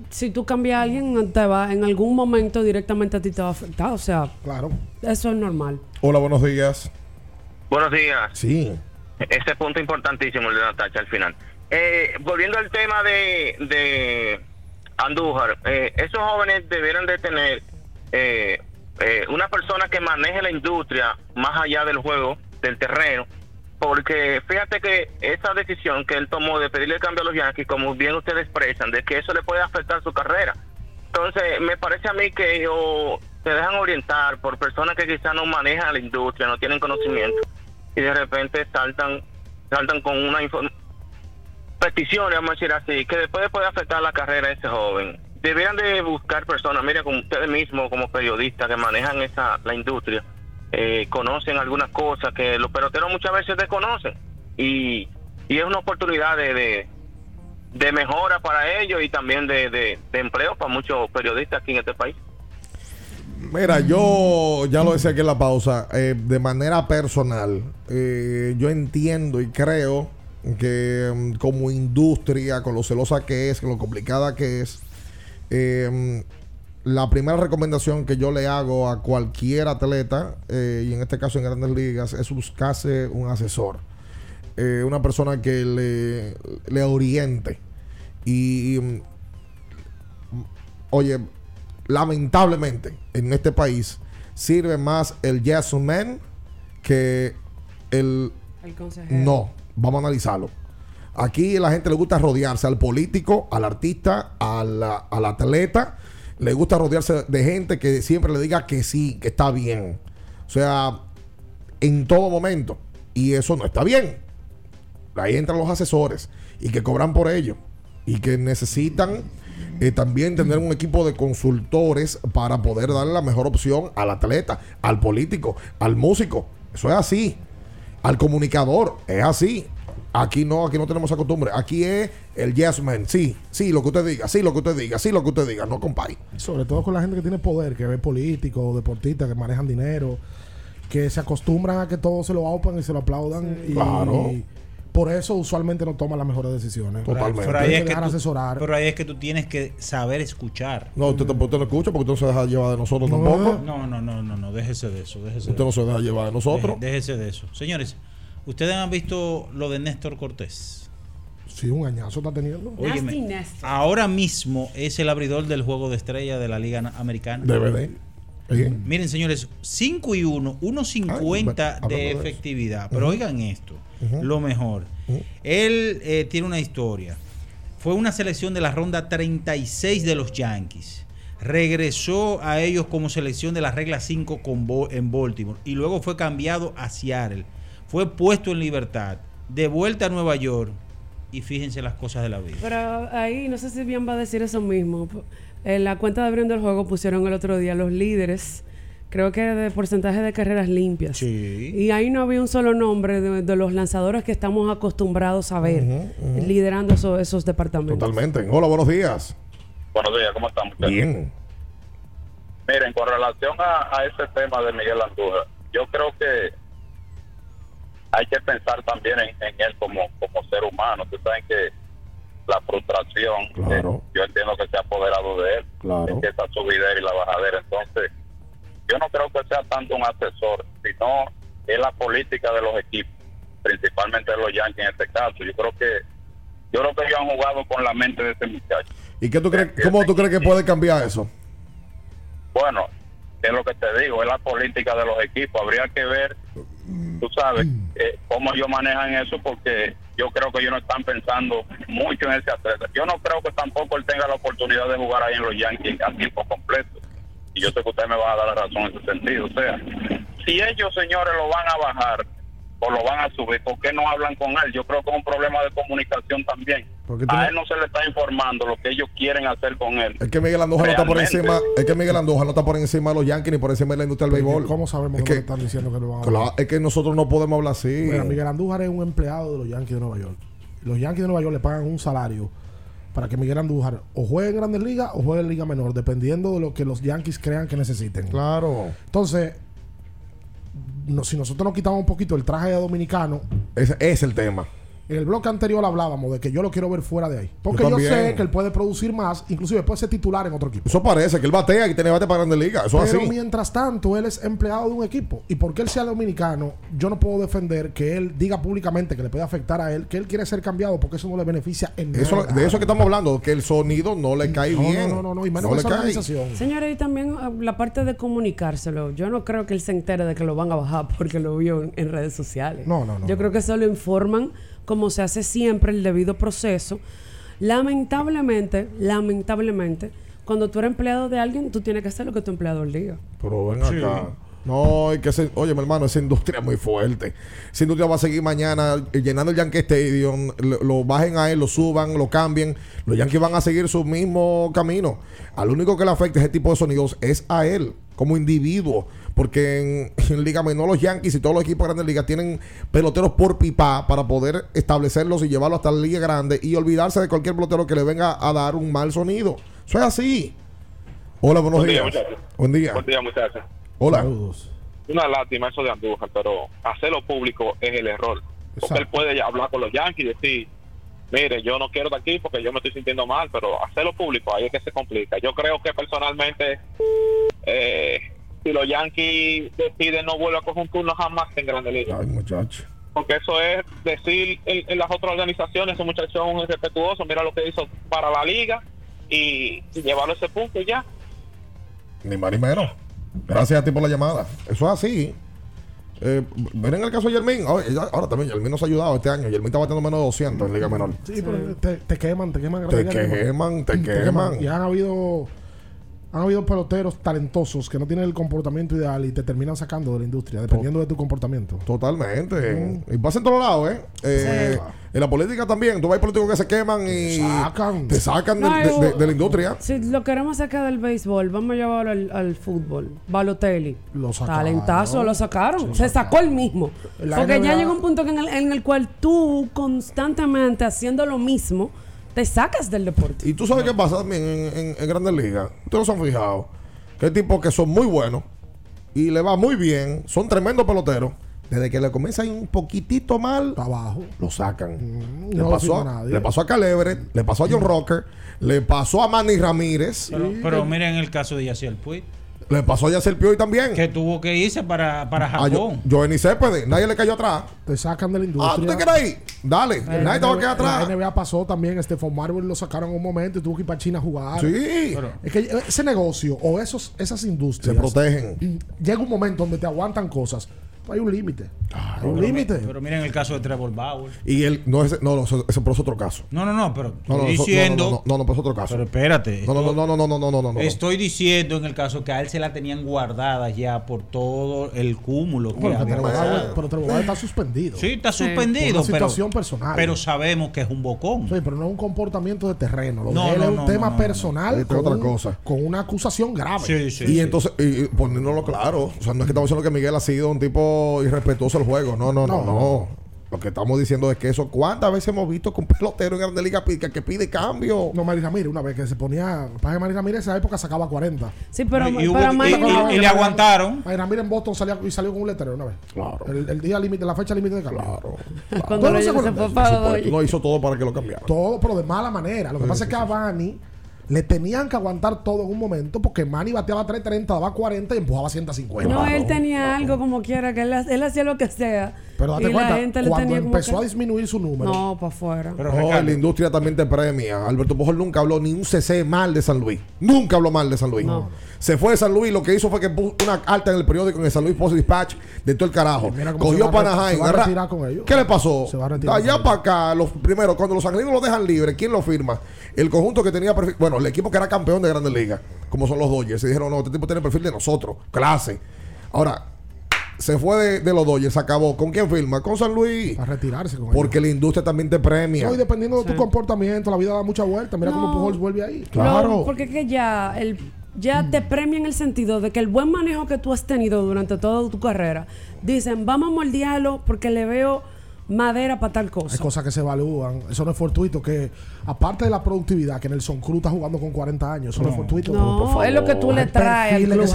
S17: si tú cambias a alguien, te va, en algún momento directamente a ti te va a afectar. O sea,
S15: claro.
S17: eso es normal.
S16: Hola, buenos días.
S20: Buenos días.
S16: Sí.
S21: ese punto importantísimo el de Natacha al final. Eh, volviendo al tema de, de Andújar, eh, esos jóvenes debieran de tener eh, eh, una persona que maneje la industria más allá del juego, del terreno, porque fíjate que esa decisión que él tomó de pedirle el cambio a los Yankees, como bien ustedes expresan, de que eso le puede afectar su carrera. Entonces, me parece a mí que ellos se dejan orientar por personas que quizás no manejan la industria, no tienen conocimiento, y de repente saltan saltan con una peticiones, vamos a decir así, que después puede afectar la carrera de ese joven. Deberían de buscar personas, mira, como ustedes mismos, como periodistas que manejan esa la industria, eh, conocen algunas cosas que los peloteros muchas veces desconocen. Y, y es una oportunidad de, de, mejora para ellos y también de, de, de empleo para muchos periodistas aquí en este país.
S16: Mira, yo ya lo decía aquí en la pausa, eh, de manera personal, eh, yo entiendo y creo que mm, como industria, con lo celosa que es, con lo complicada que es, eh, la primera recomendación que yo le hago a cualquier atleta, eh, y en este caso en grandes ligas, es buscarse un asesor. Eh, una persona que le, le oriente. Y, mm, oye, lamentablemente en este país sirve más el yes man que el
S17: El consejero.
S16: no. Vamos a analizarlo. Aquí la gente le gusta rodearse al político, al artista, al, al atleta. Le gusta rodearse de gente que siempre le diga que sí, que está bien. O sea, en todo momento. Y eso no está bien. Ahí entran los asesores y que cobran por ello. Y que necesitan eh, también tener un equipo de consultores para poder darle la mejor opción al atleta, al político, al músico. Eso es así. Al comunicador, es así. Aquí no, aquí no tenemos esa costumbre. Aquí es el yes man. Sí, sí, lo que usted diga, sí, lo que usted diga, sí, lo que usted diga. No, compadre.
S15: Sobre todo con la gente que tiene poder, que ve políticos, deportistas, que manejan dinero, que se acostumbran a que todos se lo aupan y se lo aplaudan. Y,
S16: Claro.
S15: y por eso usualmente no toman las mejores decisiones. Tienen
S2: pero ahí es que tú-
S15: asesorar.
S2: pero ahí es que tú tienes que saber escuchar.
S16: No, usted, tampoco- usted no escucha porque usted no se deja llevar de nosotros
S15: No,
S16: tampoco.
S2: No, no, no, no, no, déjese de eso, déjese
S16: Usted
S2: de
S16: no
S2: eso.
S16: se deja llevar de nosotros.
S2: Deje- Déjese de eso. Señores, ¿ustedes han visto lo de Néstor Cortés?
S15: Sí, un añazo está teniendo.
S2: Óyeme, ahora mismo es el abridor del juego de estrella de la Liga Na- Americana.
S16: DVD. Sí.
S2: Miren, señores, 5 y 1, 1.50
S16: hablando de
S2: efectividad. Pero oigan esto, lo mejor. Él eh, tiene una historia. Fue una selección de la ronda 36 de los Yankees. Regresó a ellos como selección de la regla 5 con Bo- en Baltimore. Y luego fue cambiado a Seattle. Fue puesto en libertad. De vuelta a Nueva York. Y fíjense las cosas de la vida.
S17: Pero ahí no sé si bien va a decir eso mismo. En la cuenta de abriendo el juego pusieron el otro día los líderes, creo que de porcentaje de carreras limpias. Y ahí no había un solo nombre de, de los lanzadores que estamos acostumbrados a ver liderando eso- esos departamentos.
S16: Totalmente. Hola, buenos días.
S22: Buenos días, ¿cómo están ustedes?
S16: Bien.
S22: Miren, con relación a, a ese tema de Miguel Andújar, yo creo que hay que pensar también en, en él como, como ser humano. Ustedes saben que la frustración,
S16: Claro.
S22: eh, yo entiendo que se ha apoderado de él,
S16: Claro.
S22: de esa subidera y la bajadera. Entonces, yo no creo que sea tanto un asesor, sino es la política de los equipos, principalmente de los Yankees en este caso. Yo creo que yo creo que ellos han jugado con la mente de ese muchacho.
S16: ¿Y qué tú crees, cómo tú crees que puede cambiar eso?
S22: Bueno, es lo que te digo, es la política de los equipos. Habría que ver, tú sabes, eh, cómo ellos manejan eso, porque yo creo que ellos no están pensando mucho en ese atleta. Yo no creo que tampoco él tenga la oportunidad de jugar ahí en los Yankees a tiempo completo. Y yo sé que ustedes me van a dar la razón en ese sentido. O sea, si ellos, señores, lo van a bajar o lo van a subir, ¿por qué no hablan con él? Yo creo que es un problema de comunicación también.
S16: Porque
S22: A él no se le está informando lo que ellos quieren hacer con él.
S16: Es que Miguel Andújar no está por encima, es que Miguel Andújar no está por encima de los Yankees ni por encima de la industria del béisbol.
S15: ¿Cómo sabemos
S16: es
S15: que
S16: que,
S15: están diciendo que lo van a
S16: claro, es que nosotros no podemos hablar así.
S15: Mira, Miguel Andújar es un empleado de los Yankees de Nueva York. Los Yankees de Nueva York le pagan un salario para que Miguel Andújar o juegue en Grandes Ligas o juegue en Liga Menor, dependiendo de lo que los Yankees crean que necesiten.
S16: Claro.
S15: Entonces, no- si nosotros nos quitamos un poquito el traje de dominicano,
S16: Ese es el tema.
S15: En el bloque anterior hablábamos de que yo lo quiero ver fuera de ahí. Porque
S16: Yo
S15: sé que él puede producir más, inclusive puede ser titular en otro equipo.
S16: Eso parece que él batea y tiene bate para Grande Liga. Eso es
S15: Pero
S16: así.
S15: mientras tanto, él es empleado de un equipo. Y porque él sea dominicano, yo no puedo defender que él diga públicamente que le puede afectar a él, que él quiere ser cambiado porque eso no le beneficia en
S16: Eso,
S15: nada.
S16: de eso que estamos hablando, que el sonido no le cae
S15: No,
S16: bien.
S15: no, no, no, y menos
S16: No le
S15: organización.
S17: Señores, y también eh, la parte de comunicárselo. Yo no creo que él se entere de que lo van a bajar porque lo vio en, en redes sociales.
S15: No, no, no,
S17: Yo creo que eso lo informan como se hace siempre el debido proceso. Lamentablemente, lamentablemente, cuando tú eres empleado de alguien, tú tienes que hacer lo que tu empleador diga.
S16: Pero ven acá. No, hay que ser, oye, mi hermano, esa industria es muy fuerte. Esa industria va a seguir mañana eh, llenando el Yankee Stadium, lo, lo bajen a él, lo suban, lo cambien. Los Yankees van a seguir su mismo camino. Al único que le afecta ese tipo de sonidos es a él, como individuo. Porque en, en Liga Menor los Yankees y todos los equipos de grandes ligas tienen peloteros por pipa para poder establecerlos y llevarlos hasta la Liga Grande y olvidarse de cualquier pelotero que le venga a dar un mal sonido. Eso es así. Hola, buenos
S19: Buen día,
S16: días.
S19: muchachos.
S16: Buen día.
S19: Buen día, muchachos.
S16: Hola.
S19: Una lástima eso de Andújar, pero hacerlo público es el error. Porque él puede hablar con los Yankees y decir, mire, yo no quiero estar aquí porque yo me estoy sintiendo mal, pero hacerlo público ahí es que se complica. Yo creo que personalmente, eh, si los Yankees deciden no vuelve a coger un turno jamás en Grande Liga.
S16: Ay, muchacho.
S19: Porque eso es decir en, en las otras organizaciones, ese muchacho es un irrespetuoso, mira lo que hizo para la liga y, y llevarlo a ese punto y ya.
S16: Ni más ni menos. Gracias a ti por la llamada. Eso es así. Eh, ven en el caso de Yermín. Ahora, también, Yermín nos ha ayudado este año. Yermín está batiendo menos de 200 en Liga Menor.
S15: Sí, pero te, te queman, te queman.
S16: Te queman, te queman.
S15: Y han habido, han habido peloteros talentosos que no tienen el comportamiento ideal y te terminan sacando de la industria, dependiendo de tu comportamiento.
S16: Totalmente. Y pasa en todos lados, ¿eh? Eh, En la política también. Tú ves políticos que se queman y te sacan de,
S17: No,
S16: de-
S17: yo-
S16: de- de la industria.
S17: Si lo queremos sacar del béisbol, vamos a llevarlo al, al fútbol. Balotelli.
S15: Lo sacaron.
S17: Talentazo, lo sacaron. Se sacó el mismo.
S15: La
S17: Porque ya
S15: NBA
S17: llega un punto en, el, en el cual tú constantemente haciendo lo mismo, te sacas del deporte.
S16: Y tú sabes qué pasa también en, en- en Grandes Ligas. Ustedes se han fijado. Que hay tipos que son muy buenos y le va muy bien. Son tremendos peloteros. Desde que le comienza a ir un poquitito mal,
S15: abajo,
S16: lo sacan. le,
S15: no
S16: pasó a,
S15: nadie.
S16: le pasó a Calebret, le pasó a John Rocker, le pasó a Manny Ramírez,
S2: Pero, pero miren el caso de Yaciel Puig,
S16: le pasó a Yacel Pioy también.
S2: que tuvo que irse para, para
S16: Yo-
S2: Japón.
S16: Johnny Céspedes, nadie le cayó atrás.
S15: Te sacan de la
S16: Ah,
S15: industria.
S16: ¿tú te quedas ahí? Dale,
S15: La
S16: nadie te va a quedar atrás.
S15: La NBA pasó también, Stephon Marbury lo sacaron en un momento y tuvo que ir para China a jugar.
S16: Sí.
S15: Es que ese negocio o esos, esas industrias
S16: Se protegen.
S15: Llega un momento donde te aguantan cosas. Hay un límite. Hay un límite.
S2: pero miren el caso de Trevor Bauer.
S16: Y él, no, ese, no, no, eso, eso pero es otro caso.
S2: No, no, no, pero
S16: No,
S2: diciendo.
S16: no, no, no, no, pero es otro caso.
S2: Pero espérate.
S16: No, no, no, no, no, no, no, no, no, no, no.
S2: Estoy diciendo en el caso que a él se la tenían guardada ya por todo el cúmulo que
S15: Bueno,
S2: había
S15: pero. Bauer- pero Trevor Bauer está suspendido.
S2: Sí, está
S15: Sí.
S2: suspendido.
S15: Por una
S2: pero,
S15: situación personal.
S2: Pero sabemos que es un bocón.
S15: Sí, pero no es un comportamiento de terreno. Lo
S2: No,
S15: de él
S2: no,
S15: es un
S2: no,
S15: tema personal
S16: es
S15: con,
S16: otra cosa.
S15: con una acusación grave.
S16: y entonces, y, y poniéndolo claro, o sea, no es que estamos diciendo que Miguel ha sido un tipo irrespetuoso del juego. No, no, no, no.
S15: No.
S16: Lo que estamos diciendo es que eso, ¿cuántas veces hemos visto con pelotero en Grande Liga que, que pide cambio?
S15: No, Mari Ramírez, una vez que se ponía. Para que Mari Ramírez en esa época sacaba 40.
S17: Sí, pero,
S2: Y hubo-
S17: pero
S2: y- y- y le aguantaron.
S15: Mari Ramírez en Boston salía, y salió con un letrero una vez.
S16: Claro.
S15: El, el día límite, la fecha límite de cambio.
S16: Claro.
S17: Cuando
S15: ¿Tú no se
S17: fue para
S16: no hizo todo para que lo cambiaran.
S15: Todo, pero de mala manera. Lo que
S16: Sí,
S15: pasa
S16: sí,
S15: es que a Manny le tenían que aguantar todo en un momento porque Manny bateaba 330, daba 40 y empujaba 150.
S17: No, él tenía algo como quiera, que él, él hacía lo que sea.
S15: Pero date
S17: y la
S15: cuenta,
S17: gente le
S15: cuando empezó
S17: que-
S15: a disminuir su número.
S17: No, para afuera.
S2: Pero
S16: No,
S2: Ricardo,
S16: la industria también te premia. Alberto Pujol nunca habló ni un CC mal de San Luis. Nunca habló mal de San Luis. Se fue de San Luis, lo que hizo fue que puso una alta en el periódico en el San Luis Post Dispatch de todo el carajo. Cogió
S15: ellos.
S16: ¿Qué le pasó?
S15: Se va a retirar
S16: Allá para acá, los primero, cuando los angelinos lo dejan libre, ¿quién lo firma? El conjunto que tenía perfil, bueno, el equipo que era campeón de Grandes Ligas, como son los Dodgers, se dijeron, no, este tipo tiene perfil de nosotros, clase. Ahora, se fue de, de los Dodgers, se acabó. ¿Con quién firma? Con San Luis.
S15: A retirarse con
S16: Porque la industria también te premia.
S15: No, y dependiendo de tu comportamiento, la vida da mucha vuelta. Mira cómo
S17: No.
S15: Pujols vuelve ahí.
S17: No, porque es que ya el ya te premia en el sentido de que el buen manejo que tú has tenido durante toda tu carrera, dicen, vamos a moldearlo porque le veo madera para tal
S15: Hay
S17: cosa.
S15: cosas que se evalúan. Eso no es fortuito. Que aparte de la productividad, que Nelson Cruz está jugando con 40 años, eso no, es fortuito.
S17: No,
S15: por favor.
S17: es lo que tú le
S15: Hay
S17: traes al clubhouse.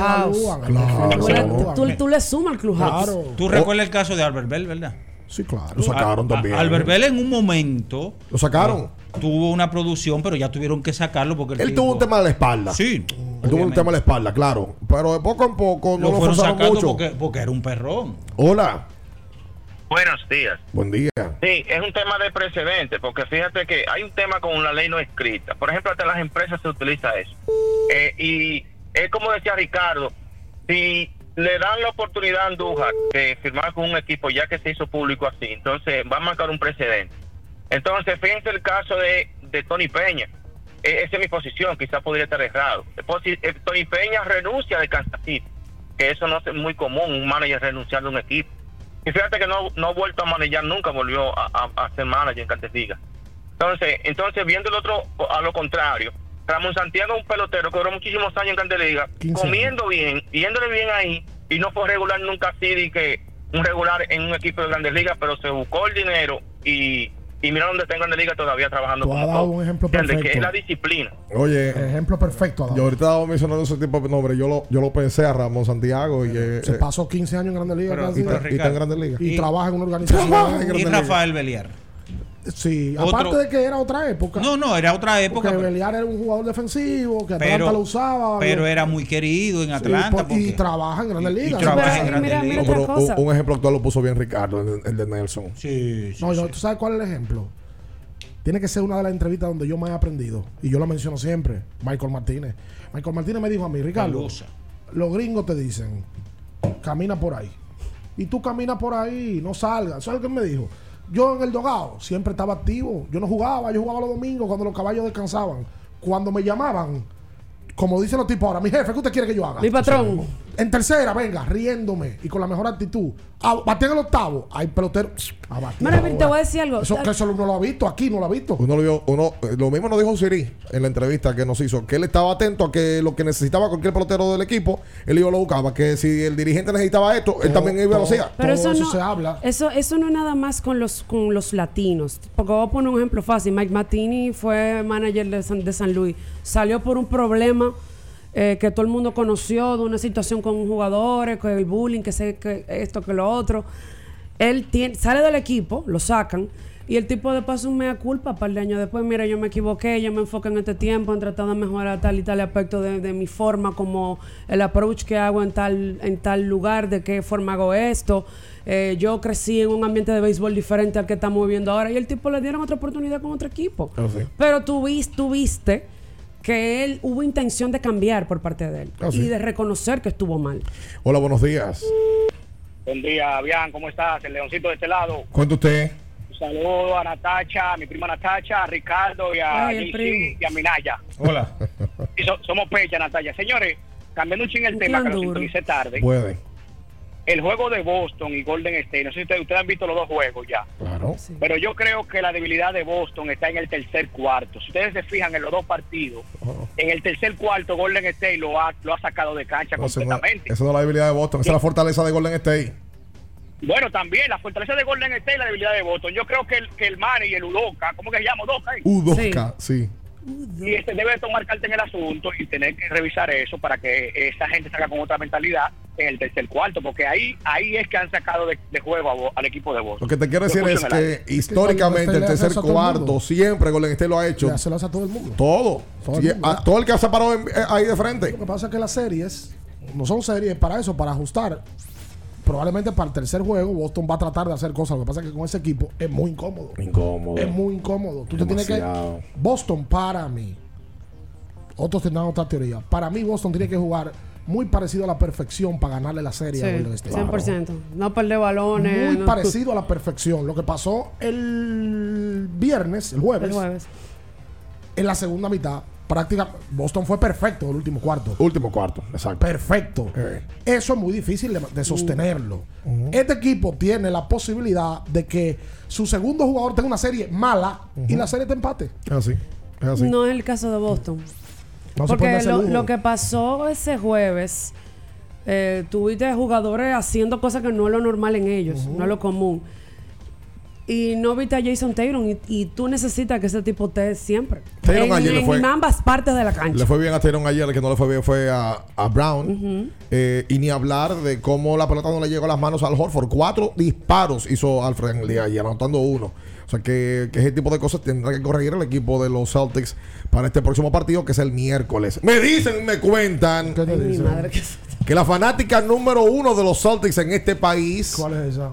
S15: hay
S16: Claro.
S15: que
S17: Tú
S15: se
S17: le,
S15: evalúan.
S17: tú- tú le sumas al clubhouse.
S15: Claro.
S2: tú recuerdas el caso de Albert Bell, ¿verdad?
S15: Sí, claro.
S16: Lo sacaron
S2: A- a-
S16: también.
S2: Albert Vela en un momento.
S16: Lo sacaron.
S2: eh, tuvo una producción, pero ya tuvieron que sacarlo porque
S16: Él
S2: tipo-
S16: tuvo un tema de la espalda.
S2: Sí.
S16: Él tuvo un tema de la espalda, claro. Pero de poco en poco no
S2: Lo
S16: lo,
S2: fueron sacando
S16: mucho.
S2: porque, porque era un perrón.
S16: Hola.
S21: Buenos días.
S16: Buen día.
S21: Sí, es un tema de precedente, porque fíjate que hay un tema con una ley no escrita. Por ejemplo, hasta en las empresas se utiliza eso. Eh, y es como decía Ricardo, si le dan la oportunidad a Andújar de firmar con un equipo ya que se hizo público así, entonces va a marcar un precedente. Entonces, fíjense el caso de, de Tony Peña. Eh, esa es mi posición, quizás podría estar errado. Posi- eh, Tony Peña renuncia de Kansas City, que eso no es muy común, un manager renunciar de un equipo. Y fíjate que no, no ha vuelto a manejar, nunca volvió a, a- a ser manager en Grandes Ligas. Entonces, entonces viendo el otro a lo contrario, Ramón Santiago es un pelotero que duró muchísimos años en
S15: 15
S21: comiendo bien, yéndole bien ahí, y no fue regular nunca así de que un regular en un equipo de Grandes Ligas, pero se buscó el dinero y, y mira dónde está en Grandes Ligas todavía trabajando
S15: Tú has dado un ejemplo
S21: ¿Entiendes? Que es
S15: perfecto.
S21: la disciplina.
S16: Oye,
S15: Ejemplo perfecto.
S16: Yo ahorita estaba mencionando ese tipo de nombres. Yo lo, yo lo pensé a Ramón Santiago y eh,
S15: Se pasó 15 años en Grandes Ligas.
S2: Pero-
S16: y, está- y está en Grandes Ligas.
S15: Y,
S2: Y-
S15: trabaja en una organización.
S2: Y. Rafael Beliar.
S15: Sí,
S2: Otro-
S15: aparte de que era otra época.
S2: No, no, era otra época.
S15: Porque Beliar era un jugador defensivo, que Atlanta
S2: Pero,
S15: lo usaba.
S2: pero era muy querido en
S15: sí,
S2: Atlanta.
S15: por- y trabaja en Grandes
S2: y- y
S15: Ligas.
S2: trabaja
S17: Pero,
S2: en Grandes Ligas.
S16: No, pero un, un ejemplo actual lo puso bien Ricardo, el, el de Nelson.
S2: Sí, sí,
S15: No, yo. ¿tú sabes cuál es el ejemplo? Tiene que ser una de las entrevistas donde yo más he aprendido. Y yo lo menciono siempre. Michael Martínez. Michael Martínez me dijo a mí, Ricardo, los gringos te dicen, camina por ahí. Y tú caminas por ahí, no salgas. ¿Sabes lo que él me dijo? Yo en el dogado siempre estaba activo. Yo no jugaba, yo jugaba los domingos cuando los caballos descansaban. Cuando me llamaban, como dicen los tipos ahora, mi jefe, ¿qué usted quiere que yo haga?
S17: Mi patrón.
S15: En tercera, venga, riéndome y con la mejor actitud. A, batí en el octavo. Hay pelotero. A batir
S17: Mira, te voy a decir algo.
S15: Eso, que eso no lo ha visto aquí, no lo ha visto.
S16: Uno lo vio, uno, eh, lo mismo nos dijo Siri en la entrevista que nos hizo, que él estaba atento a que lo que necesitaba cualquier pelotero del equipo, él iba lo buscaba, que si el dirigente necesitaba esto, él también iba y lo hacía.
S17: Pero
S15: Todo
S17: eso,
S15: eso
S17: no,
S15: se habla.
S17: Eso, eso no es nada más con los, con los latinos. Porque voy a poner un ejemplo fácil. Mike Martini fue manager de San, de San Luis. Salió por un problema eh, que todo el mundo conoció de una situación con jugadores, con el bullying, que sé que esto, que lo otro. Él tiene, sale del equipo, lo sacan. Y el tipo de paso un mea culpa, par de años después, mira, yo me equivoqué, yo me enfoqué en este tiempo, en tratar de mejorar tal y tal aspecto de, de mi forma, como el approach que hago en tal, en tal lugar, de qué forma hago esto. Eh, yo crecí en un ambiente de béisbol diferente al que estamos viviendo ahora. Y el tipo le dieron otra oportunidad con otro equipo.
S16: Ah.
S17: Pero tú, vis- tú viste que él hubo intención de cambiar por parte de él
S16: Ah, sí.
S17: y de reconocer que estuvo mal.
S16: Hola, buenos días.
S23: Buen día, Bian, ¿cómo estás? El leoncito de este lado.
S16: Cuenta usted.
S23: Un saludo a Natacha, a mi prima Natacha, a Ricardo y a
S17: Ay,
S23: y a Minaya.
S2: Hola.
S23: Y so- somos pecha, Natacha. Señores, cambiando un ching el
S17: Un
S23: tema, que lo sintonicé tarde.
S16: Puede.
S23: El juego de Boston y Golden State, no sé si ustedes, ustedes han visto los dos juegos ya.
S16: Claro.
S23: Pero yo creo que la debilidad de Boston está en el tercer cuarto. Si ustedes se fijan en los dos partidos,
S16: Oh.
S23: en el tercer cuarto Golden State lo ha, lo ha sacado de cancha
S16: No, no,
S23: completamente.
S16: esa no es la debilidad de Boston, esa es la fortaleza de Golden State.
S23: Bueno, también la fortaleza de Golden State y la debilidad de Boston. Yo creo que el, que el Manny y el Udoka, ¿cómo que se llama? Udoka. eh?
S16: Udoka, sí.
S23: Y este debe tomar carta en el asunto y tener que revisar eso para que esa gente salga con otra mentalidad en el tercer cuarto, porque ahí ahí es que han sacado de, de juego a al equipo de Boston.
S16: Lo que te quiero decir es que históricamente el
S15: hace
S16: tercer cuarto siempre Golden State lo ha hecho.
S15: Ya se lo hace a todo el mundo.
S16: Todo.
S15: Todo el mundo,
S16: a todo el que se parado en- eh, ahí de frente.
S15: Lo que pasa es que las series no son series para eso, para ajustar. Probablemente para el tercer juego Boston va a tratar de hacer cosas. Lo que pasa es que con ese equipo es muy incómodo.
S16: Incómodo.
S15: Es muy incómodo. Tú te tienes que. Boston para mí. Otros tendrán otra teoría. Para mí, Boston tiene que jugar muy parecido a la perfección para ganarle la serie a
S17: Sí,
S15: Golden State.
S17: 100%. No perder balones.
S15: Muy
S17: no-
S15: parecido a la perfección. Lo que pasó el viernes, el jueves,
S17: El jueves.
S15: en la segunda mitad, prácticamente Boston fue perfecto el último cuarto.
S16: Último cuarto, exacto.
S15: Perfecto.
S16: Eh.
S15: Eso es muy difícil de, de sostenerlo. Este equipo tiene la posibilidad de que su segundo jugador tenga una serie mala y la serie te empate.
S16: Es así. Es así.
S17: No es el caso de Boston.
S15: No
S17: Porque lo, que pasó ese jueves, eh, tuviste jugadores haciendo cosas que no es lo normal en ellos, no es lo común. Y no viste a Jason Taylor y, y tú necesitas que ese tipo esté siempre.
S16: Taylor
S17: en,
S16: ayer le
S17: en ambas partes de la cancha.
S16: Le fue bien a Tyron ayer, el que no le fue bien fue a, a Brown. Eh, y ni hablar de cómo la pelota no le llegó a las manos al Horford. Cuatro disparos hizo Alfred en el día de ayer, anotando uno. O sea que, que ese tipo de cosas tendrá que corregir el equipo de los Celtics para este próximo partido, que es el miércoles. Me dicen, me cuentan
S15: ¿Qué te
S17: Mi
S15: dicen?
S17: que
S16: la fanática número uno de los Celtics en este país.
S15: ¿Cuál es esa?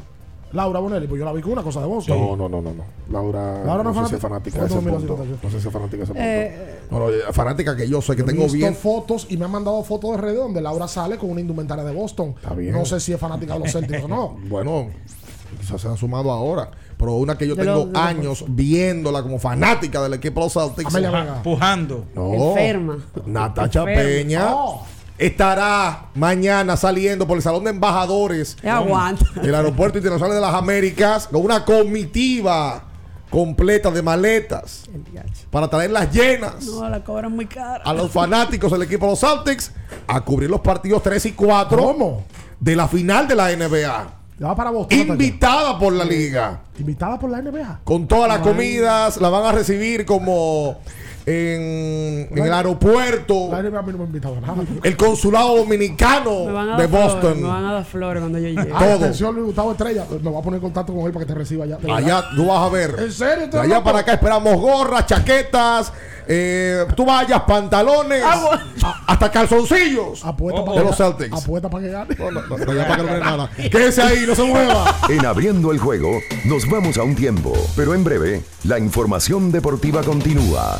S15: Laura Bonelli, pues yo la vi con una cosa de voz.
S16: No, no, no, no, no. Laura,
S15: Laura no
S16: no,
S15: es
S16: sé si es
S15: fanática.
S16: de ese
S15: ¿Cómo mira
S16: punto.
S15: no
S16: sé si es fanática de ese punto.
S17: Eh,
S16: No, no, eh, fanática que yo soy, que tengo
S15: visto
S16: bien.
S15: fotos y me han mandado fotos de redes donde Laura sale con una indumentaria de Boston.
S16: bien.
S15: No sé si es fanática de los Celtics o no.
S16: Bueno, quizás se han sumado ahora. Pero una que yo
S15: De
S16: tengo
S15: los- de los-
S16: años viéndola como fanática del equipo de los Celtics.
S15: Amelia Vega.
S2: Pujando.
S16: No.
S17: Enferma.
S16: Natacha
S17: Enferma.
S16: Peña
S15: Oh.
S16: Estará mañana saliendo por el Salón de Embajadores del Aeropuerto Internacional de las Américas con una comitiva completa de maletas para traerlas llenas
S17: No, la cobran muy cara.
S16: a los fanáticos del equipo de los Celtics a cubrir los partidos 3 y 4 de la final de la NBA.
S15: Ya va para Boston. Natacha.
S16: Invitada por la liga.
S15: Invitada por la NBA.
S16: Con todas las
S15: Ay.
S16: comidas, la van a recibir como en, en el aeropuerto, el consulado dominicano de Boston.
S17: me van a dar flores cuando yo llegue.
S15: Ah,
S16: Todo.
S15: Atención, Luis Gustavo Estrella. Me voy a poner en contacto con él para que te reciba allá.
S16: Allá tú vas a ver.
S15: ¿En serio?
S16: De allá para acá esperamos gorras, chaquetas, eh, tú vayas, pantalones, a- hasta calzoncillos
S15: Apuesta
S16: de
S15: para
S16: los Celtics.
S15: Apuesta para que gane.
S16: No, no, no, de allá para que no gane nada. Quédese ahí, no se mueva.
S1: En abriendo el juego, nos vamos a un tiempo, pero en breve, la información deportiva continúa.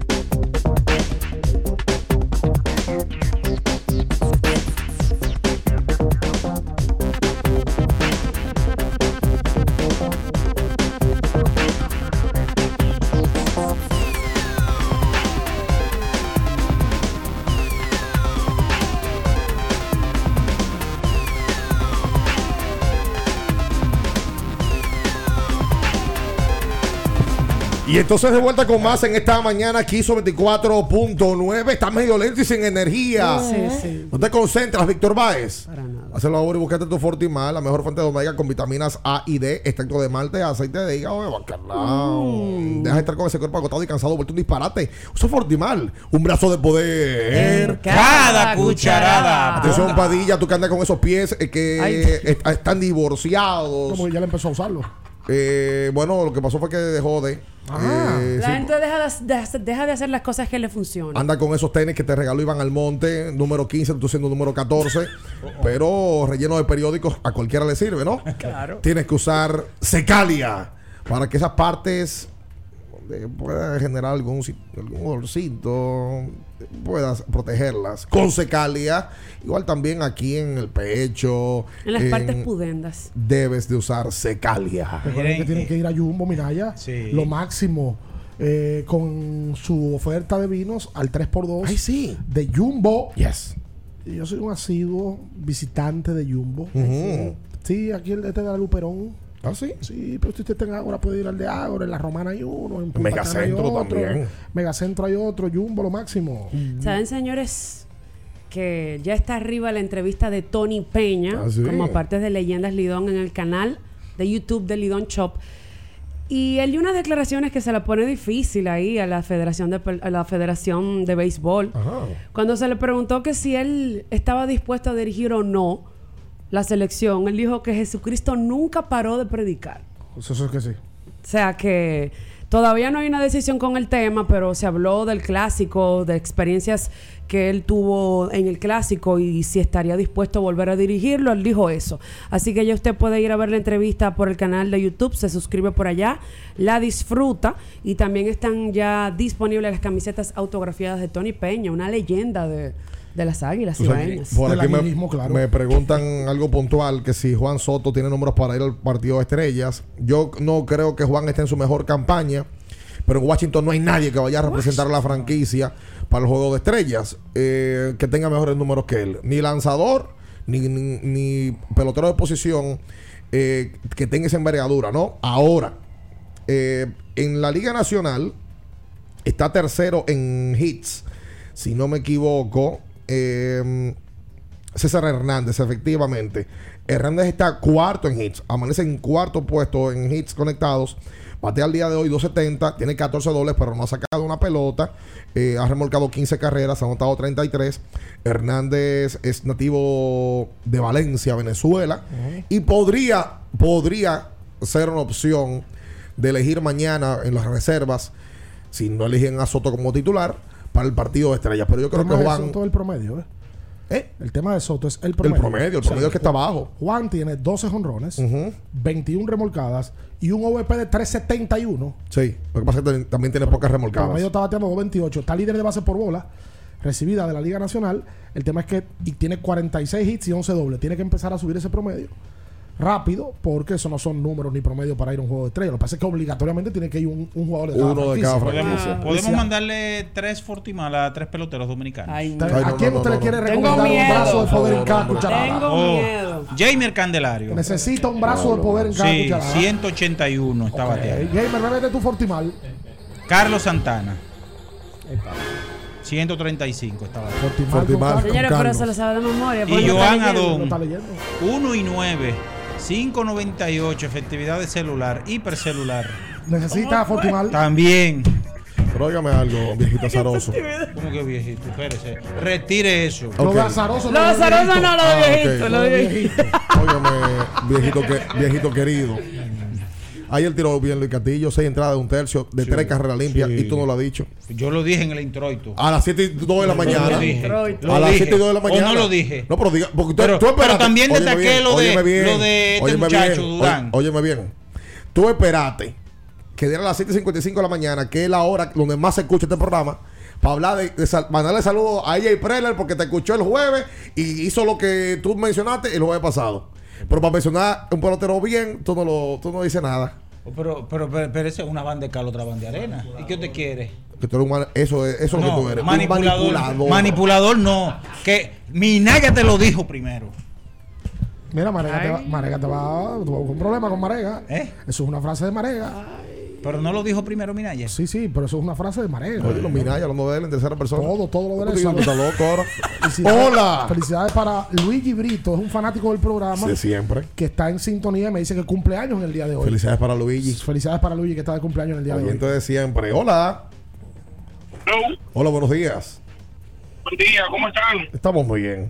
S16: Y entonces de vuelta con más en esta mañana, Kiso 24.9. Está medio lento y sin energía.
S17: Sí, sí.
S16: No te concentras, Víctor Báez.
S17: Para nada.
S16: Hazlo ahora y buscate tu Fortimal, la mejor fuente de omega con vitaminas A y D, extracto de malte, aceite de hígado de bacalao.
S17: Mm.
S16: Deja de estar con ese cuerpo agotado y cansado, vuelto un disparate. Usa Fortimal, un brazo de poder.
S2: Cada cucharada.
S16: Atención, Padilla, tú que andas con esos pies eh, que
S15: Ay.
S16: están divorciados.
S15: Como que ya le empezó a usarlo.
S16: Eh, bueno, lo que pasó fue que dejó de.
S15: Ah.
S16: eh,
S17: La
S16: sí,
S17: gente deja de, deja de hacer las cosas que le funcionan.
S16: Anda con esos tenis que te regaló Iván Almonte, número 15, tú siendo número 14, pero relleno de periódicos a cualquiera le sirve, ¿no?
S17: Claro.
S16: Tienes que usar secalia para que esas partes donde pueda generar algún, algún olorcito, puedas protegerlas con secalia. Igual también aquí en el pecho.
S17: En las
S16: en-
S17: partes pudendas.
S16: Debes de usar secalia.
S15: Recuerden que tienen que ir a Jumbo, Minaya.
S2: Sí.
S15: Lo máximo. eh, con su oferta de vinos al 3x2
S16: Ay, sí.
S15: de Jumbo.
S16: Yes.
S15: Yo soy un asiduo visitante de Jumbo. Sí, aquí el este de la Luperón.
S16: ¿Ah, sí?
S15: Sí, pero si usted está en Ágora puede ir al de Ágora, en la Romana hay uno, en Punta
S16: Megacentro
S15: hay otro,
S16: también.
S15: Megacentro hay otro, Jumbo lo máximo.
S17: ¿Saben, señores? Que ya está arriba la entrevista de Tony Peña,
S16: Ah, sí.
S17: como parte de Leyendas Lidón en el canal de YouTube de Lidón Shop. Y él dio unas declaraciones que se la pone difícil ahí a la Federación de, a la Federación de Béisbol.
S16: Ajá.
S17: Cuando se le preguntó que si él estaba dispuesto a dirigir o no la selección, él dijo que Jesucristo nunca paró de predicar.
S15: Eso, eso es que sí.
S17: O sea que todavía no hay una decisión con el tema, pero se habló del clásico, de experiencias que él tuvo en el clásico y si estaría dispuesto a volver a dirigirlo, él dijo eso. Así que ya usted puede ir a ver la entrevista por el canal de YouTube, se suscribe por allá, la disfruta y también están ya disponibles las camisetas autografiadas de Tony Peña, una leyenda de, de las águilas ibaeñas.
S16: por aquí me,
S15: aguilismo, claro.
S16: me preguntan algo puntual, que si Juan Soto tiene números para ir al partido de estrellas. Yo no creo que Juan esté en su mejor campaña. pero en Washington no hay nadie que vaya a representar a la franquicia para el juego de estrellas eh, que tenga mejores números que él. Ni lanzador, ni, ni- ni pelotero de posición eh, que tenga esa envergadura, ¿no? Ahora, eh, en la Liga Nacional está tercero en hits, si no me equivoco. Eh, César Hernández, efectivamente. Hernández está cuarto en hits. Amanece en cuarto puesto en hits conectados. Batea al día de hoy 270. Tiene 14 dobles, pero no ha sacado una pelota. Eh, ha remolcado 15 carreras. Ha anotado 33. Hernández es nativo de Valencia, Venezuela. Y podría, podría ser una opción de elegir mañana en las reservas, si no eligen a Soto como titular, para el partido de estrellas. Pero yo creo
S15: El
S16: que Juan.
S15: Soto es el promedio, ¿eh? El tema de Soto es el
S16: El
S15: promedio.
S16: promedio, el promedio es que está abajo.
S15: Juan tiene 12 jonrones, 21 remolcadas y un OVP de 371.
S16: Sí, lo que pasa es que también tiene pocas
S15: El
S16: remolcadas.
S15: promedio está bateando 228. Está líder de base por bola recibida de la Liga Nacional. El tema es que y tiene 46 hits y 11 dobles. Tiene que empezar a subir ese promedio rápido porque eso no son números ni promedio para ir a un juego de estrella. Lo que pasa es que obligatoriamente tiene que ir un, un jugador de cada
S16: Uno de cada
S15: franquicia.
S2: Podemos, mandarle tres Fortimal a tres peloteros dominicanos.
S15: ¿A quién usted le quiere recomendar un brazo de poder en cada cucharada?
S2: Oh, Jamer Candelario.
S15: Necesita un brazo de poder en cada
S2: Sí,
S15: cucharada.
S2: 181 está bateando.
S15: Gamer, bébete tu Fortimal.
S2: Carlos Santana. 135 está bateando.
S15: Fortimal con
S17: Señores, pero se lo sabe de memoria.
S2: Y Joan. Adón.
S15: Lo está leyendo.
S2: 1 y 9. 598 efectividad de celular, hipercelular.
S15: Necesita Fortimal.
S2: También.
S16: Pero óigame algo, viejito azaroso.
S2: ¿Cómo que viejito? Espérese. Retire eso.
S16: Lo de
S15: azaroso
S17: Lo de azaroso no, lo de
S16: Ah,
S17: viejito, lo de viejito.
S16: Óigame, viejito, que, viejito querido. Ayer tiró bien Luis Castillo, seis entradas de un tercio, de tres carreras limpias, y tú no lo has dicho.
S2: Yo lo dije en el introito.
S16: A las 7 y 2 de la mañana.
S2: Lo
S16: A las
S2: dije.
S16: 7 y 2 de la
S2: ¿O
S16: mañana.
S2: no lo dije?
S16: No, pero diga, porque tú,
S2: Pero-
S16: tú esperaste.
S2: pero también destaqué
S16: bien,
S2: lo de-
S16: bien,
S2: lo de este muchacho,
S16: bien,
S2: Durán.
S16: Óyeme bien. Tú esperaste que diera las 7.55 de la mañana, que es la hora donde más se escucha este programa, para hablar de, de sal- mandarle saludos a AJ Preller porque te escuchó el jueves y hizo lo que tú mencionaste el jueves pasado. Pero para mencionar un pelotero bien, tú no, lo, tú no dices nada.
S2: Pero, pero, pero, pero esa es una banda de cal, otra banda de arena. ¿Y qué usted quiere?
S16: Que tú eres un man- eso es, eso es lo que tú eres. un
S2: manipulador,
S16: manipulador.
S2: no. Que Minaya te lo dijo primero.
S15: Mira, Marega te, va, Marega te va. A un problema con Marega. Eso es una frase de Marega.
S2: Pero no lo dijo primero Minaya.
S15: Sí, sí, pero eso es una frase de Marega.
S16: Oye, los Minaya, de él en tercera persona.
S15: Todo, todo lo de. Felicidades-
S16: ¡Hola!
S15: Felicidades para Luigi Brito, es un fanático del programa.
S16: De siempre.
S15: Que está en sintonía y me dice que cumple años en el día de hoy.
S16: Felicidades para Luigi.
S15: Felicidades para Luigi que está de cumpleaños en el día de hoy.
S16: De siempre. Hola. Hola, buenos días.
S24: Buen día, ¿cómo están?
S16: Estamos muy bien.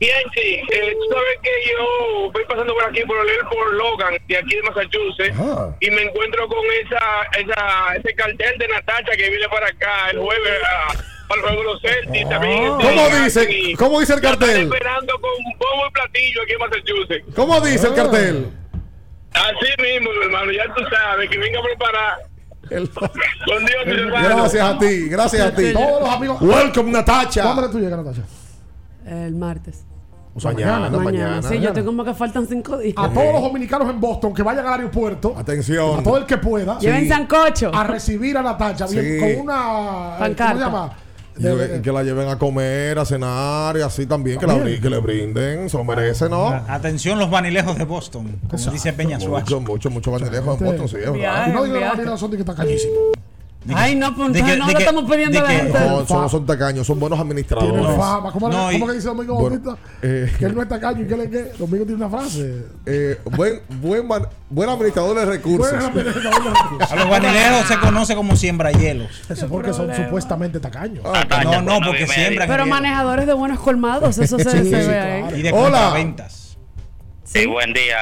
S24: Bien, sí. Eh, tú sabes que yo voy pasando por aquí por el Airport Logan, de aquí de Massachusetts,
S16: Ajá.
S24: y me encuentro con esa, esa, ese cartel de Natacha que viene para acá el jueves a, para el juego de los Celtics. También
S16: ¿Cómo dice-
S24: y
S16: cómo dice el
S24: la están
S16: cartel?
S24: esperando con bombo y platillo aquí en Massachusetts.
S16: ¿Cómo dice el cartel?
S24: Así mismo, mi hermano, ya tú sabes, que venga a preparar. Con Dios, mi hermano.
S16: Gracias a ti, gracias a ti.
S15: Todos los amigos.
S16: Welcome, Natacha.
S15: ¿Cuándo tú llegas, Natacha?
S17: El martes.
S15: O sea,
S16: Mañana, mañana.
S17: Sí, yo tengo como que faltan cinco días.
S15: A todos los dominicanos en Boston que vayan al aeropuerto.
S16: Atención.
S15: A todo el que pueda.
S17: Lleven sancocho.
S15: A recibir a Natacha bien,
S16: Sí.
S15: con una. ¿Cómo
S17: Pancarta.
S15: se llama?
S16: Y que- que la lleven a comer, a cenar y así también, que, la, bri- que le brinden, se lo merece, ¿no?
S2: Atención los vanilejos de Boston, como dice Peña Suárez.
S16: Mucho, mucho, mucho banilejos en Boston, sí, es verdad.
S15: No la vanilla son de que está
S17: Ay, no, pues
S2: de que-
S17: no
S2: de
S17: le
S2: que-
S17: estamos pidiendo
S2: de
S17: a la gente.
S16: No, son, no son tacaños, son buenos administradores.
S15: Tiene fama. ¿Cómo, le-
S2: No, y-
S15: cómo que dice Domingo
S16: Bueno,
S15: Bautista?
S16: eh,
S15: que él no es tacaño y que él es que. Domingo tiene una frase.
S16: Eh, buen, buen, man- buen administrador de recursos.
S15: Bueno, pero- pero- pero-
S2: A los vanilejos se conoce como siembrahielos.
S15: Eso es porque son supuestamente tacaños.
S2: No, no, porque siembran.
S17: Pero
S2: hielo.
S17: manejadores de buenos colmados, eso se,
S15: Sí,
S17: se
S15: sí,
S17: ve
S15: claro.
S17: ahí.
S2: Y de
S16: Hola.
S2: contraventas.
S25: Sí, buen día.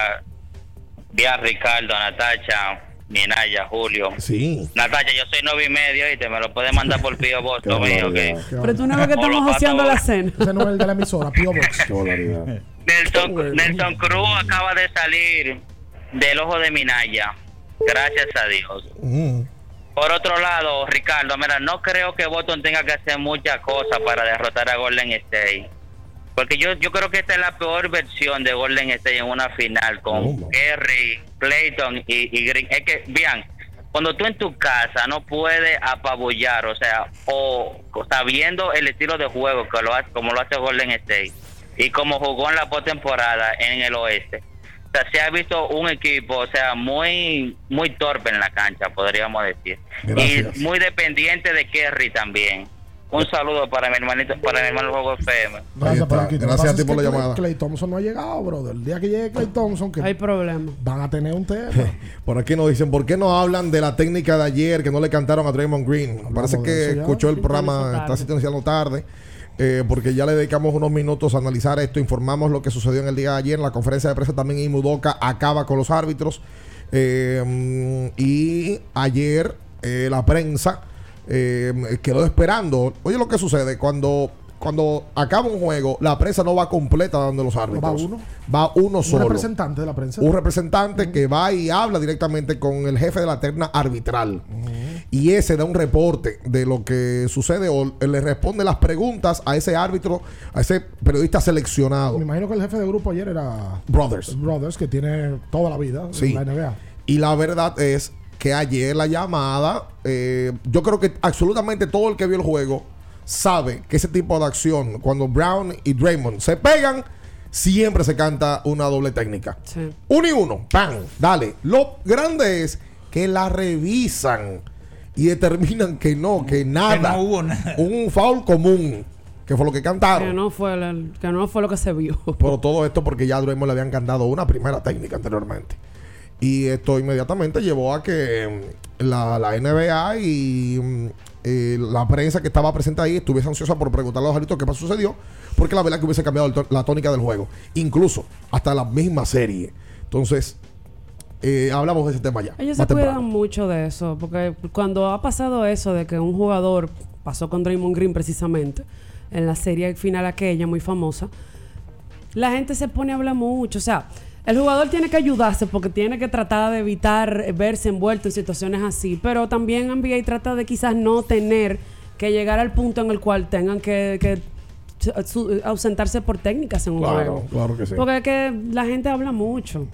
S25: Día Ricardo, Natacha, Minaya, Julio.
S16: Sí.
S25: Natacha, yo soy nueve y medio y te me lo puedes mandar por Pío Boston mío, que
S17: Pero tú no ves que estamos
S25: Pato.
S17: la cena.
S15: Ese no es el de la emisora, Pio Box.
S25: Nelson, Nelson Cruz acaba de salir del ojo de Minaya. Gracias a Dios.
S16: Mm.
S25: Por otro lado, Ricardo, mira, no creo que Boston tenga que hacer muchas cosas para derrotar a Golden State. Porque yo, yo creo que esta es la peor versión de Golden State en una final con
S16: ¿Cómo?
S25: Kerry, Clayton y, y Green. Es que, vean, cuando tú en tu casa no puedes apabullar, o sea, o, o sabiendo el estilo de juego que lo hace, como lo hace Golden State y como jugó en la postemporada en el oeste, o sea, se ha visto un equipo, o sea, muy muy torpe en la cancha, podríamos decir,
S16: Gracias.
S25: y muy dependiente de Kerry también. Un saludo para mi hermanito, para mi hermano Juego FM.
S15: Gracias,
S16: Gracias a ti por la llamada.
S15: Clay Thompson no ha llegado, brother. El día que llegue Clay Thompson, que
S17: Hay problema.
S15: van a tener un tema.
S16: Por aquí nos dicen, ¿por qué no hablan de la técnica de ayer que no le cantaron a Draymond Green? Parece que escuchó el programa, está sintonizando tarde, eh, porque ya le dedicamos unos minutos a analizar esto, informamos lo que sucedió en el día de ayer. En la conferencia de prensa también Imudoka acaba con los árbitros. Eh, y ayer eh, la prensa eh, quedó esperando. Oye, lo que sucede cuando... Cuando acaba un juego, la prensa no va completa dando los árbitros.
S15: va uno.
S16: Va uno
S15: Un
S16: solo
S15: representante de la prensa.
S16: un representante que va y habla directamente con el jefe de la terna arbitral. Y ese da un reporte de lo que sucede o le responde las preguntas a ese árbitro, a ese periodista seleccionado.
S15: Me imagino que el jefe de grupo ayer era
S16: Brothers.
S15: Brothers, que tiene toda la vida
S16: Sí.
S15: en la NBA.
S16: Y la verdad es que ayer la llamada, eh, yo creo que absolutamente todo el que vio el juego sabe que ese tipo de acción, cuando Brown y Draymond se pegan, siempre se canta una doble técnica.
S17: Sí.
S16: Uno y uno, ¡pam! Dale. Lo grande es que la revisan y determinan que no, que nada.
S2: no hubo nada.
S16: Un foul común, que fue lo que
S17: Que
S16: cantaron.
S17: no, fue el- que no fue lo que se vio.
S16: Pero todo esto porque ya a Draymond le habían cantado una primera técnica anteriormente. Y esto inmediatamente llevó a que mm, la, la NBA y mm, eh, la prensa que estaba presente ahí estuviese ansiosa por preguntarle a los árbitros qué más sucedió, porque la verdad que hubiese cambiado la tónica del juego, incluso hasta la misma serie. Entonces, eh, hablamos de ese tema ya.
S17: Ellos se cuidan mucho de eso, porque cuando ha pasado eso de que un jugador pasó con Draymond Green precisamente en la serie final aquella muy famosa, la gente se pone a hablar mucho, o sea, el jugador tiene que ayudarse porque tiene que tratar de evitar verse envuelto en situaciones así, pero también NBA trata de quizás no tener que llegar al punto en el cual tengan que, ausentarse por técnicas en un
S16: Claro,
S17: juego.
S16: claro que sí.
S17: Porque es que la gente habla mucho.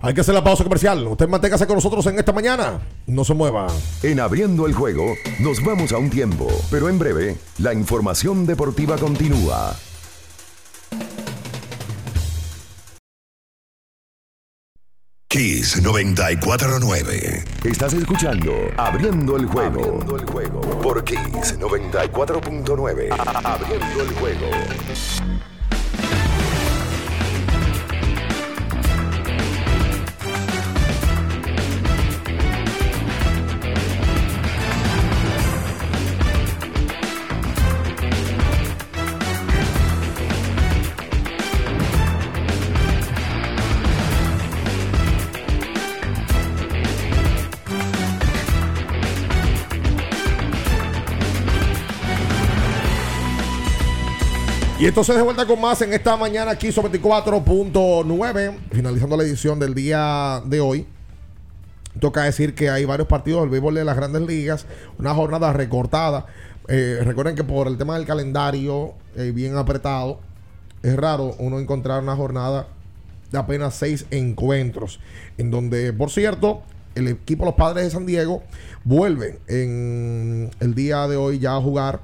S16: Hay que hacer la pausa comercial. Usted manténgase con nosotros en esta mañana. No se mueva.
S1: En abriendo el juego, nos vamos a un tiempo, pero en breve, la información deportiva continúa.
S18: Kiss 949.
S1: Estás escuchando Abriendo el juego. Abriendo el juego por Kiss 94.9. A- Abriendo el juego.
S16: Y entonces de vuelta con más en esta mañana aquí sobre 24.9, finalizando la edición del día de hoy. Toca decir que hay varios partidos del béisbol de las grandes ligas, una jornada recortada. Eh, recuerden que por el tema del calendario eh, bien apretado, es raro uno encontrar una jornada de apenas seis encuentros. En donde, por cierto, el equipo los padres de San Diego vuelve en el día de hoy ya a jugar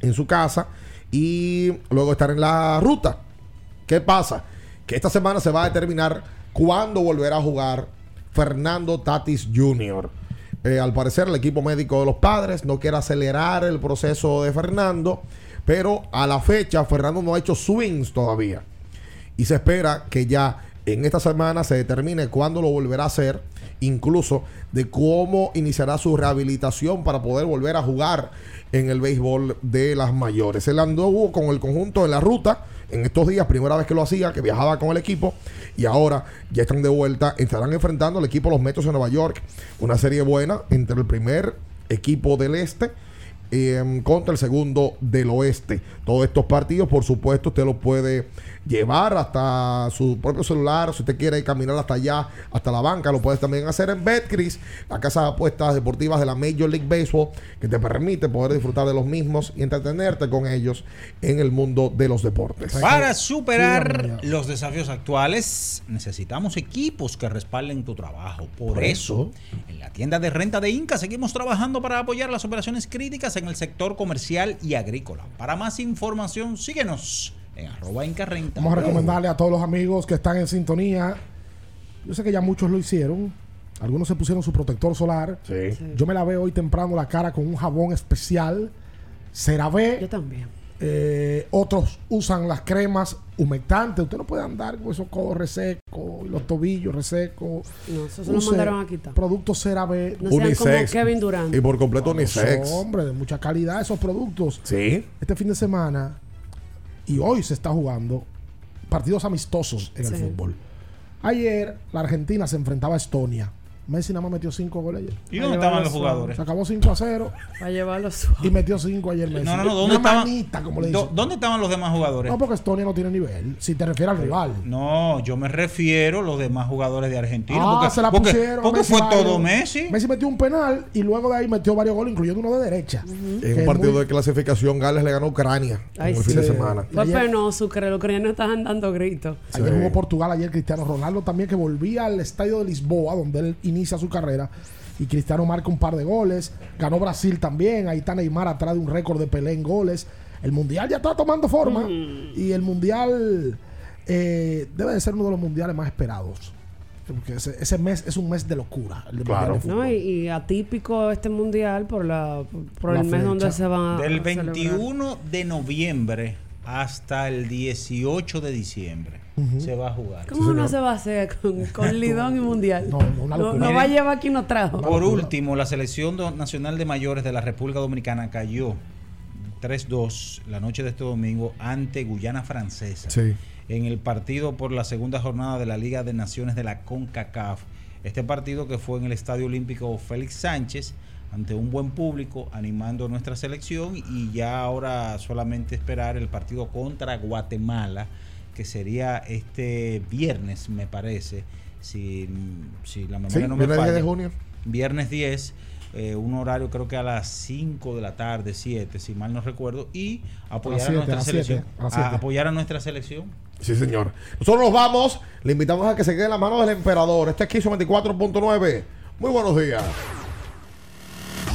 S16: en su casa y luego estar en la ruta. ¿Qué pasa? Que esta semana se va a determinar cuándo volverá a jugar Fernando Tatis Jr. Eh, al parecer el equipo médico de los padres no quiere acelerar el proceso de Fernando, pero a la fecha Fernando no ha hecho swings todavía. Y se espera que ya en esta semana se determine cuándo lo volverá a hacer, incluso de cómo iniciará su rehabilitación para poder volver a jugar en el béisbol de las mayores. Él anduvo con el conjunto en la ruta en estos días, primera vez que lo hacía, que viajaba con el equipo, y ahora ya están de vuelta, estarán enfrentando al equipo los Metos de Nueva York, una serie buena entre el primer equipo del este eh, contra el segundo del oeste. Todos estos partidos, por supuesto, usted los puede llevar hasta su propio celular. Si usted quiere caminar hasta allá, hasta la banca, lo puedes también hacer en Betcris, la casa de apuestas deportivas de la Major League Baseball, que te permite poder disfrutar de los mismos y entretenerte con ellos en el mundo de los deportes.
S2: Para superar los desafíos actuales, necesitamos equipos que respalden tu trabajo. Por,
S16: Por
S2: eso, en la tienda de renta de Inca seguimos trabajando para apoyar las operaciones críticas en el sector comercial y agrícola. Para más información, síguenos en arroba Inca Renta.
S15: Vamos a recomendarle a todos los amigos que están en sintonía. Yo sé que ya muchos lo hicieron. Algunos se pusieron su protector solar. Yo me lavé hoy temprano la cara con un jabón especial. CeraVe.
S17: Yo también.
S15: Eh, otros usan las cremas humectantes. Usted no puede andar con esos codos resecos y los tobillos resecos.
S17: No, eso se lo mandaron a quitar.
S15: Productos CeraVe.
S17: No sean como Unisex. Kevin Durant.
S16: Y por completo
S15: No,
S16: unisex.
S15: hombre, de mucha calidad esos productos.
S16: Sí.
S15: Este fin de semana y hoy se está jugando partidos amistosos en el fútbol. Ayer la Argentina se enfrentaba a Estonia. Messi nada más metió 5 goles ayer.
S2: ¿Y dónde estaban los jugadores?
S15: Se acabó 5 a 0
S17: Para llevarlo suave.
S15: y metió 5 ayer Messi.
S2: No, no, no, ¿dónde
S15: Una
S2: estaban?
S15: manita, como le dicen.
S2: ¿Dónde estaban los demás jugadores?
S15: No, porque Estonia no tiene nivel. Si te refieres al rival.
S2: No, yo me refiero a los demás jugadores de Argentina.
S15: Ah,
S2: porque,
S15: se la
S2: porque-
S15: pusieron.
S2: porque
S15: Messi
S2: fue todo Messi.
S15: Messi metió un penal y luego de ahí metió varios goles, incluyendo uno de derecha.
S16: En un partido
S15: muy-
S16: de clasificación, Gales le ganó a Ucrania
S17: Ay,
S16: en el
S17: sí.
S16: fin de semana.
S17: Fue
S15: Ayer-
S17: penoso, que los ucranianos estaban dando gritos.
S15: Ayer jugó Portugal, ayer Cristiano Ronaldo también que volvía al estadio de Lisboa, donde él inicia su carrera. Y Cristiano marca un par de goles. Ganó Brasil también. Ahí está Neymar atrás de un récord de Pelé en goles. El Mundial ya está tomando forma. Y el Mundial eh, debe de ser uno de los mundiales más esperados. Porque ese, ese mes es un mes de locura. el de Mundial de
S17: ¿no? Y, y atípico este mundial por la por
S15: La
S17: el mes donde se va a
S2: Del
S17: celebrar.
S2: 21 de noviembre hasta el 18 de diciembre se va a jugar.
S17: ¿Cómo no se va a hacer con, con Lidón y Mundial?
S15: No, no, una
S17: No, no va a llevar quien nos trajo.
S2: Por último, la selección nacional de mayores de la República Dominicana cayó 3-2 la noche de este domingo ante Guyana Francesa
S16: Sí.
S2: en el partido por la segunda jornada de la Liga de Naciones de la CONCACAF. Este partido que fue en el Estadio Olímpico Félix Sánchez ante un buen público animando a nuestra selección y ya ahora solamente esperar el partido contra Guatemala que sería este viernes me parece si, si la memoria
S16: Sí,
S2: no me
S16: viernes 10
S2: falla
S16: de junio.
S2: viernes 10, eh, un horario creo que a las 5 de la tarde, 7, si mal no recuerdo, y apoyar a,
S15: siete,
S2: nuestra
S15: a
S2: selección.
S15: siete, a las
S2: a
S15: siete.
S2: apoyar a nuestra selección.
S16: Sí, señor. Nosotros nos vamos. Le invitamos a que se quede en la mano del emperador. Este es Kiss 24.9. Muy buenos días.